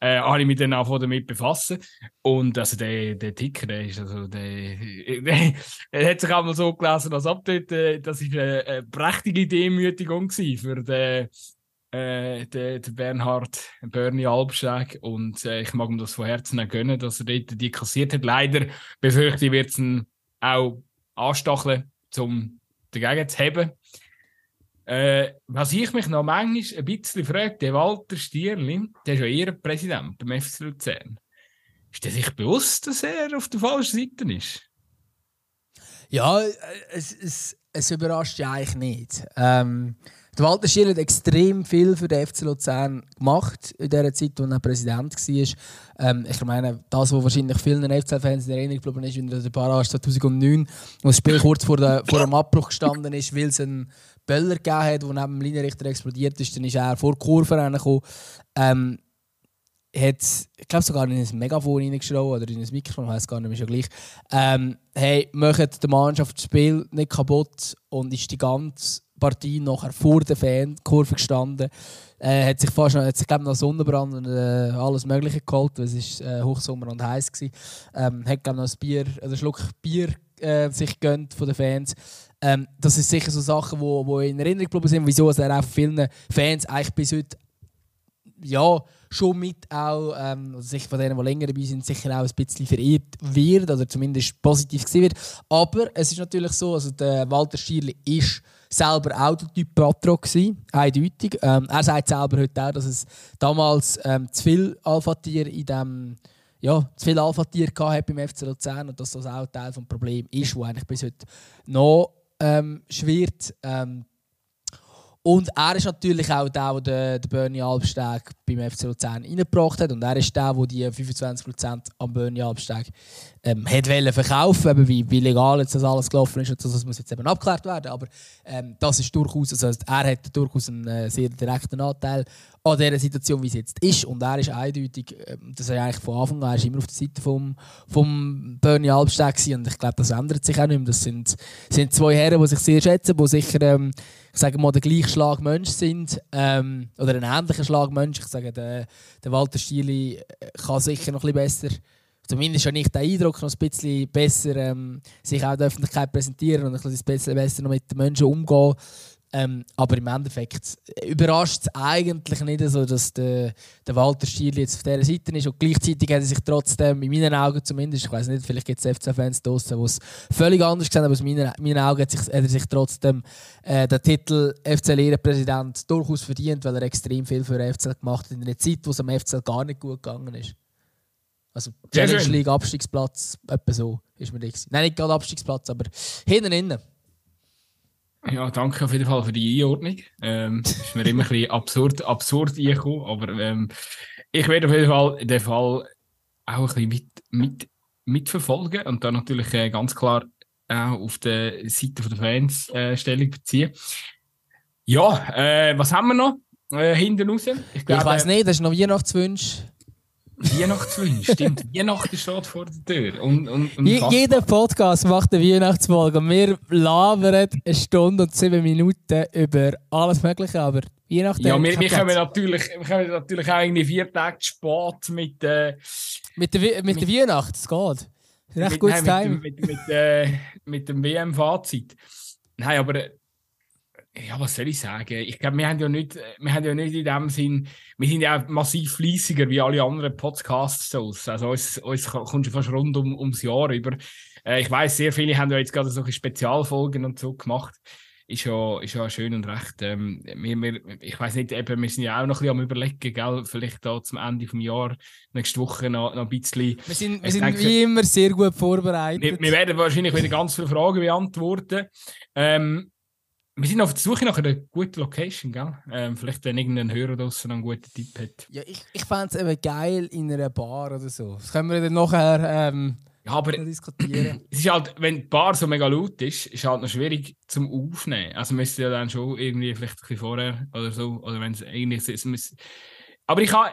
äh, habe ich mich dann auch damit befassen. Und also der, der Ticker, der ist also, der, (laughs) der, der hat sich auch mal so gelesen, als dort, äh, das ist eine, eine prächtige Demütigung für den äh, der, der Bernhard Bernie Albschlag. Und äh, ich mag ihm das von Herzen gönnen, dass er dort die kassiert hat. Leider befürchte ich, wird es ihn auch anstacheln, um dagegen zu haben. Äh, was ich mich noch manchmal ein bisschen frage, der Walter Stierli, der ist ja ihr Präsident beim FC Luzern. Ist er sich bewusst, dass er auf der falschen Seite ist? Ja, es, es, es überrascht ja eigentlich nicht. Ähm, der Walter Schiller hat extrem viel für den FC Luzern gemacht in der Zeit, als er Präsident war. Ähm, ich meine, das, was wahrscheinlich vielen FC-Fans in Erinnerung geblieben ist, in der Barrage 2009, wo das Spiel kurz vor, der, vor dem Abbruch gestanden ist, weil es einen Böller gegeben hat, der neben dem Linienrichter explodiert ist. Dann ist er vor die Kurve reingekommen. Ähm, hat, ich glaube sogar in ein Megafon reingeschrien oder in ein Mikrofon, weiß gar nicht, ist ja gleich. Ähm, hey, macht der Mannschaft das Spiel nicht kaputt und ist die ganze Partie nachher vor der Fankurve gestanden. Äh, hat sich fast noch, hat sich, glaub, noch Sonnenbrand und äh, alles Mögliche geholt, weil es äh, Hochsommer und heiß war. Ähm, hat glaub, noch ein Bier, einen Schluck Bier äh, sich gönnt von den Fans. Ähm, das ist sicher so Sachen, wo, wo in Erinnerung geblieben sind, wieso er auch vielen Fans eigentlich bis heute ja, schon mit auch, ähm, also sicher von denen, die länger dabei sind, sicher auch ein bisschen verehrt wird oder zumindest positiv gesehen wird. Aber es ist natürlich so, also der Walter Schierli ist selber auch der Typ Patro gewesen, eindeutig. Ähm, er sagt selber heute auch, dass es damals ähm, zu viel Alpha-Tier in dem ja, zu viel Alpha-Tier beim FC Luzern und dass das auch Teil des Problems ist, wo eigentlich bis heute noch ähm, schwirrt. Ähm, und er ist natürlich auch der, der den Bernie Albsteg beim FC Luzern reingebracht hat. Und er ist der, der die 25% am Bernie Albsteg ähm, hat verkaufen eben wie, wie legal jetzt das alles gelaufen ist. das muss jetzt eben abgeklärt werden. Aber ähm, das ist durchaus, also er hat durchaus einen äh, sehr direkten Anteil an dieser Situation, wie es jetzt ist. Und er ist eindeutig, äh, das ist eigentlich von Anfang an, er ist immer auf der Seite vom, vom Bernie Albsteg. Und ich glaube, das ändert sich auch nicht mehr. Das sind, sind zwei Herren, die sich sehr schätzen, die sicher... Ähm, ich sage mal, der gleiche Schlag Mensch sind, ähm, oder ein ähnlicher Schlag Mensch. Ich sage, der, der Walter Stieli äh, kann sicher noch ein bisschen besser, zumindest habe ich den Eindruck, noch ein bisschen besser ähm, sich auch der Öffentlichkeit präsentieren und ein bisschen besser noch mit den Menschen umgehen. Ähm, aber im Endeffekt überrascht es eigentlich nicht so, dass der, der Walter Stierli jetzt auf dieser Seite ist. Und gleichzeitig hat er sich trotzdem, in meinen Augen zumindest, ich weiß nicht, vielleicht gibt es FC-Fans draußen, die es völlig anders sehen, aber aus meinen, meinen Augen hat, sich, hat er sich trotzdem äh, den Titel FC-Lehrerpräsident durchaus verdient, weil er extrem viel für den FCL gemacht hat in einer Zeit, wo es am FCL gar nicht gut gegangen ist. Also Challenge League, Abstiegsplatz, etwa so ist mir das. Nein, nicht gerade Abstiegsplatz, aber hinten innen. Ja, danke auf jeden Fall für die Einordnung. Ähm, ist mir immer ein bisschen absurd, absurd eingekommen, aber ähm, ich werde auf jeden Fall den Fall auch ein bisschen mit, mit, mitverfolgen und dann natürlich äh, ganz klar auch auf der Seite der Fans äh, Stellung beziehen. Ja, äh, was haben wir noch hinten raus? Ich, glaub, ich weiß nicht, das ist noch Weihnachtswunsch. Weihnachtswunsch, stimmt. Weihnachten steht vor der Tür. Und, und, und Je, jeder Podcast macht eine Weihnachtsfolge und wir labern eine Stunde und sieben Minuten über alles Mögliche, aber Weihnachten... Ja, wir, wir, kommen natürlich, wir kommen natürlich auch irgendwie vier Tage spät mit... Äh, mit, der, mit, mit der Weihnacht, es geht. Recht mit, gutes nein, Time. Mit, mit, mit, äh, mit dem WM-Fazit. Nein, aber ja, was soll ich sagen? Ich glaube, wir haben ja nicht, wir haben ja nicht in dem Sinn, wir sind ja auch massiv fleissiger wie alle anderen Podcasts. Also uns, uns kommt schon fast rund um, ums Jahr über. Äh, ich weiß, sehr viele haben ja jetzt gerade solche Spezialfolgen und so gemacht. Ist ja, ist ja schön und recht. Ähm, wir, wir, ich weiß nicht, eben, wir sind ja auch noch ein bisschen am überlegen, gell? vielleicht da zum Ende des Jahres, nächste Woche noch, noch ein bisschen. Wir sind, wir sind denke, wie immer sehr gut vorbereitet. Wir, wir, werden wahrscheinlich wieder ganz viele Fragen beantworten. Ähm, wir sind auf der Suche nach einer guten Location, gell? Ähm, vielleicht, wenn irgendein Hörer draußen einen guten Tipp hat. Ja, ich, ich fände es eben geil in einer Bar oder so. Das können wir dann nachher ähm, ja, aber diskutieren. (clears throat) es ist halt, wenn die Bar so mega laut ist, ist es halt noch schwierig zum Aufnehmen. Also müsste ja dann schon irgendwie vielleicht ein bisschen vorher oder so, oder wenn es eigentlich es muss, aber ich habe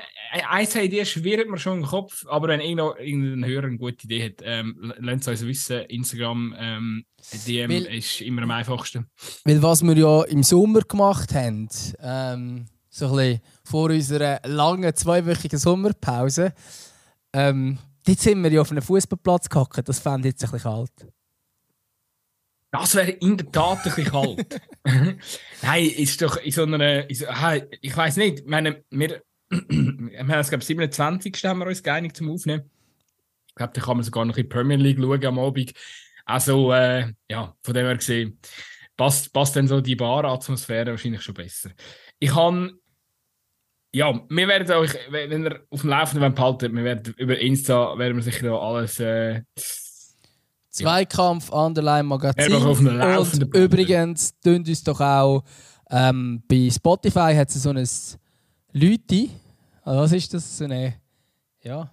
eine Idee schwirrt mir schon im Kopf, aber wenn irgendein Hörer eine gute Idee hat, ähm, lasst es uns wissen. Instagram ähm, DM weil, ist immer am einfachsten. Weil was wir ja im Sommer gemacht haben, ähm, so ein bisschen vor unserer langen zweiwöchigen Sommerpause, ähm, dort sind wir ja auf einem Fußballplatz gehackt. Das fände ich jetzt ein bisschen kalt. Das wäre in der Tat ein bisschen kalt. (laughs) (laughs) Nein, ist doch in so einer. In so, ich weiß nicht, ich meine, wir es, glaube 27. haben wir uns geeinigt zum Aufnehmen. Ich glaube, da kann man sogar noch in die Premier League schauen am Abend. Also, äh, ja, von dem her gesehen, passt, passt dann so die Bar-Atmosphäre wahrscheinlich schon besser. Ich kann, ja, wir werden euch, wenn ihr auf dem Laufenden behalten wir werden über Insta, werden wir sicher alles, äh, Zweikampf, Underline Magazin. Und übrigens, tun uns doch auch ähm, bei Spotify hat es so ein Leute, also was ist das? So eine, ja,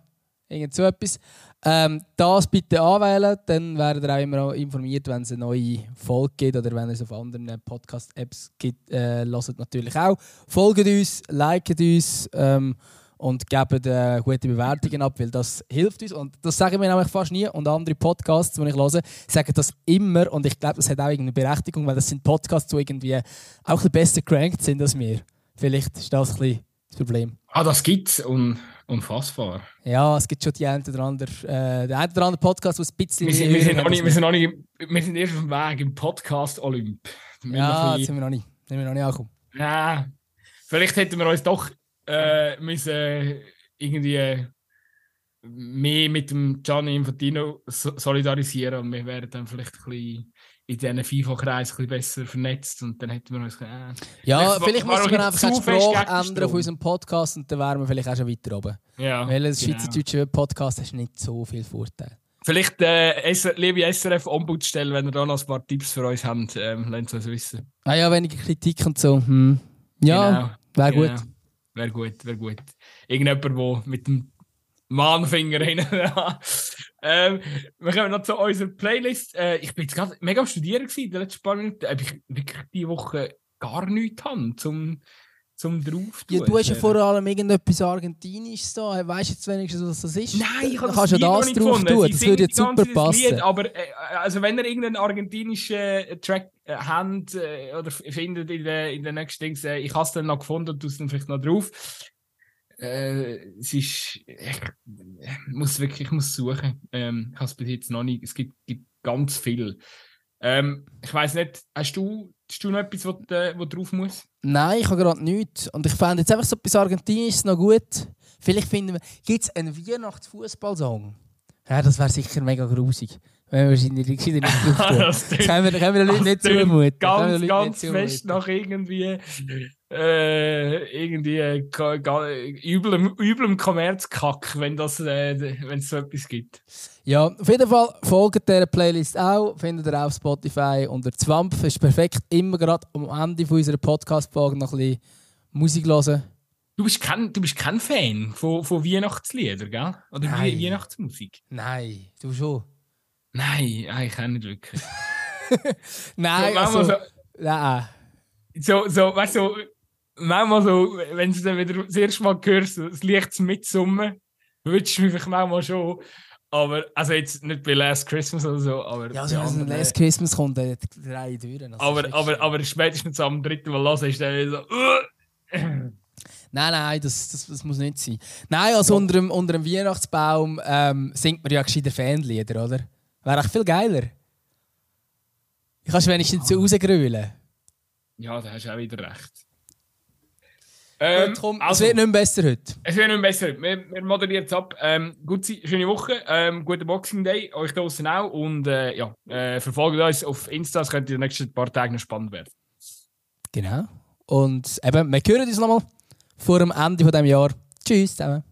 irgend so etwas. Ähm, das bitte anwählen, dann werdet ihr auch immer informiert, wenn es eine neue Folge gibt oder wenn es auf anderen Podcast-Apps gibt. Äh, natürlich auch. Folgt uns, liket uns ähm, und gebt äh, gute Bewertungen ab, weil das hilft uns. Und das sagen wir nämlich fast nie. Und andere Podcasts, die ich höre, sagen das immer. Und ich glaube, das hat auch irgendeine Berechtigung, weil das sind Podcasts, die irgendwie auch ein bisschen besser gerankt sind als wir. Vielleicht ist das ein bisschen das Problem. Ah, das gibt's. Und Unfassbar. Ja, es gibt schon die ein oder andere, äh, der ein oder Podcast, der ein bisschen. Wir sind, wir sind, noch nicht, wir sind noch nicht, wir sind erst auf dem Weg im Podcast Olymp. Ja, das sind wir noch nicht. Sind wir noch nicht angekommen. Ja, vielleicht hätten wir uns doch äh, müssen äh, irgendwie mehr mit dem Gianni Infantino solidarisieren und wir wären dann vielleicht ein bisschen in diesen FIFA-Kreis ein besser vernetzt und dann hätten wir uns... Äh, ja, vielleicht müssen wir einfach die Sprache ändern auf unserem Podcast und dann wären wir vielleicht auch schon weiter oben. Ja, Weil ein genau. schweizerdeutscher Podcast hast nicht so viel Vorteil. Vielleicht, äh, liebe SRF-Ombudsstelle, wenn ihr da noch ein paar Tipps für uns habt, ähm, lasst uns wissen. Ah ja, weniger Kritik und so. Hm. Ja, genau. wäre gut. Genau. Wäre gut, wäre gut. Irgendjemand, der mit dem Mahnfinger hin. (laughs) ähm, wir kommen noch zu unserer Playlist. Äh, ich bin jetzt gerade mega am Studieren gewesen, in den letzten paar Minuten. Ob ich wirklich diese Woche gar nichts habe zum, zum drauf Ja, du hast ja vor allem irgendetwas Argentinisches da. Weißt du jetzt wenigstens, was das ist? Nein, ich habe das, das drauf gefunden. tun. Das würde jetzt super passen. Lied, aber äh, also wenn ihr irgendeinen argentinischen äh, Track äh, habt äh, oder findet in den, in den nächsten Dings, äh, ich habe es dann noch gefunden und du es dann vielleicht noch drauf äh, es ist, ich muss wirklich, ich muss suchen. Ähm, ich habe es bis jetzt noch nicht. Es gibt, gibt ganz viel. Ähm, ich weiß nicht, hast du, hast du noch etwas, wo, äh, wo drauf muss? Nein, ich habe gerade nichts. Und ich fände jetzt einfach so etwas Argentinisches noch gut. Vielleicht finden wir, gibt es einen Weihnachtsfußballsong? Ja, das wäre sicher mega grusig. Wenn wir wahrscheinlich nicht drauf tun. das können wir, können wir den Leuten nicht zumuten. Ganz, ganz fest nach irgendwie äh, irgendwie äh, üblem, üblem Kommerzkack, wenn es äh, so etwas gibt. Ja, auf jeden Fall folgt dieser Playlist auch. Findet ihr auf Spotify unter Zwampf. Ist perfekt. Immer gerade am Ende von unserer Podcast-Folge noch ein bisschen Musik hören. Du bist kein, du bist kein Fan von, von Weihnachtsliedern, gell? Oder Nein. Weihnachtsmusik? Nein, du schon. Nein, eigentlich auch nicht wirklich. (laughs) Nein, so, also, so, nein. So, so, weißt du, so, manchmal so, wenn du dann wieder das erste Mal hörst, das Licht mitsummen, wünschst du mich manchmal schon. Aber, also jetzt nicht bei Last Christmas oder so, aber... Ja, also wenn Last Christmas kommt, dann drei Türen. Also aber, aber, aber spätestens am dritten Mal hören ist dann so... nein, nein, das, das, das muss nicht sein. Nein, also ja. unter, dem, unter dem Weihnachtsbaum ähm, singt man ja gescheiter Fanlieder, oder? Wäre echt viel geiler. Ich kannst wenigstens so rausgrölen. Ja, da hast du auch wieder recht. Ähm, komm, also, es wird nicht mehr besser heute. Es wird nicht mehr besser. Wir, wir moderieren es ab. Ähm, gute, schöne Woche, ähm, guten Boxing Day, euch draußen auch. Und äh, ja, äh, verfolgt uns auf Insta, es könnte in den nächsten paar Tagen noch spannend werden. Genau. Und eben, wir hören uns nochmal vor dem Ende von diesem Jahr. Tschüss zusammen.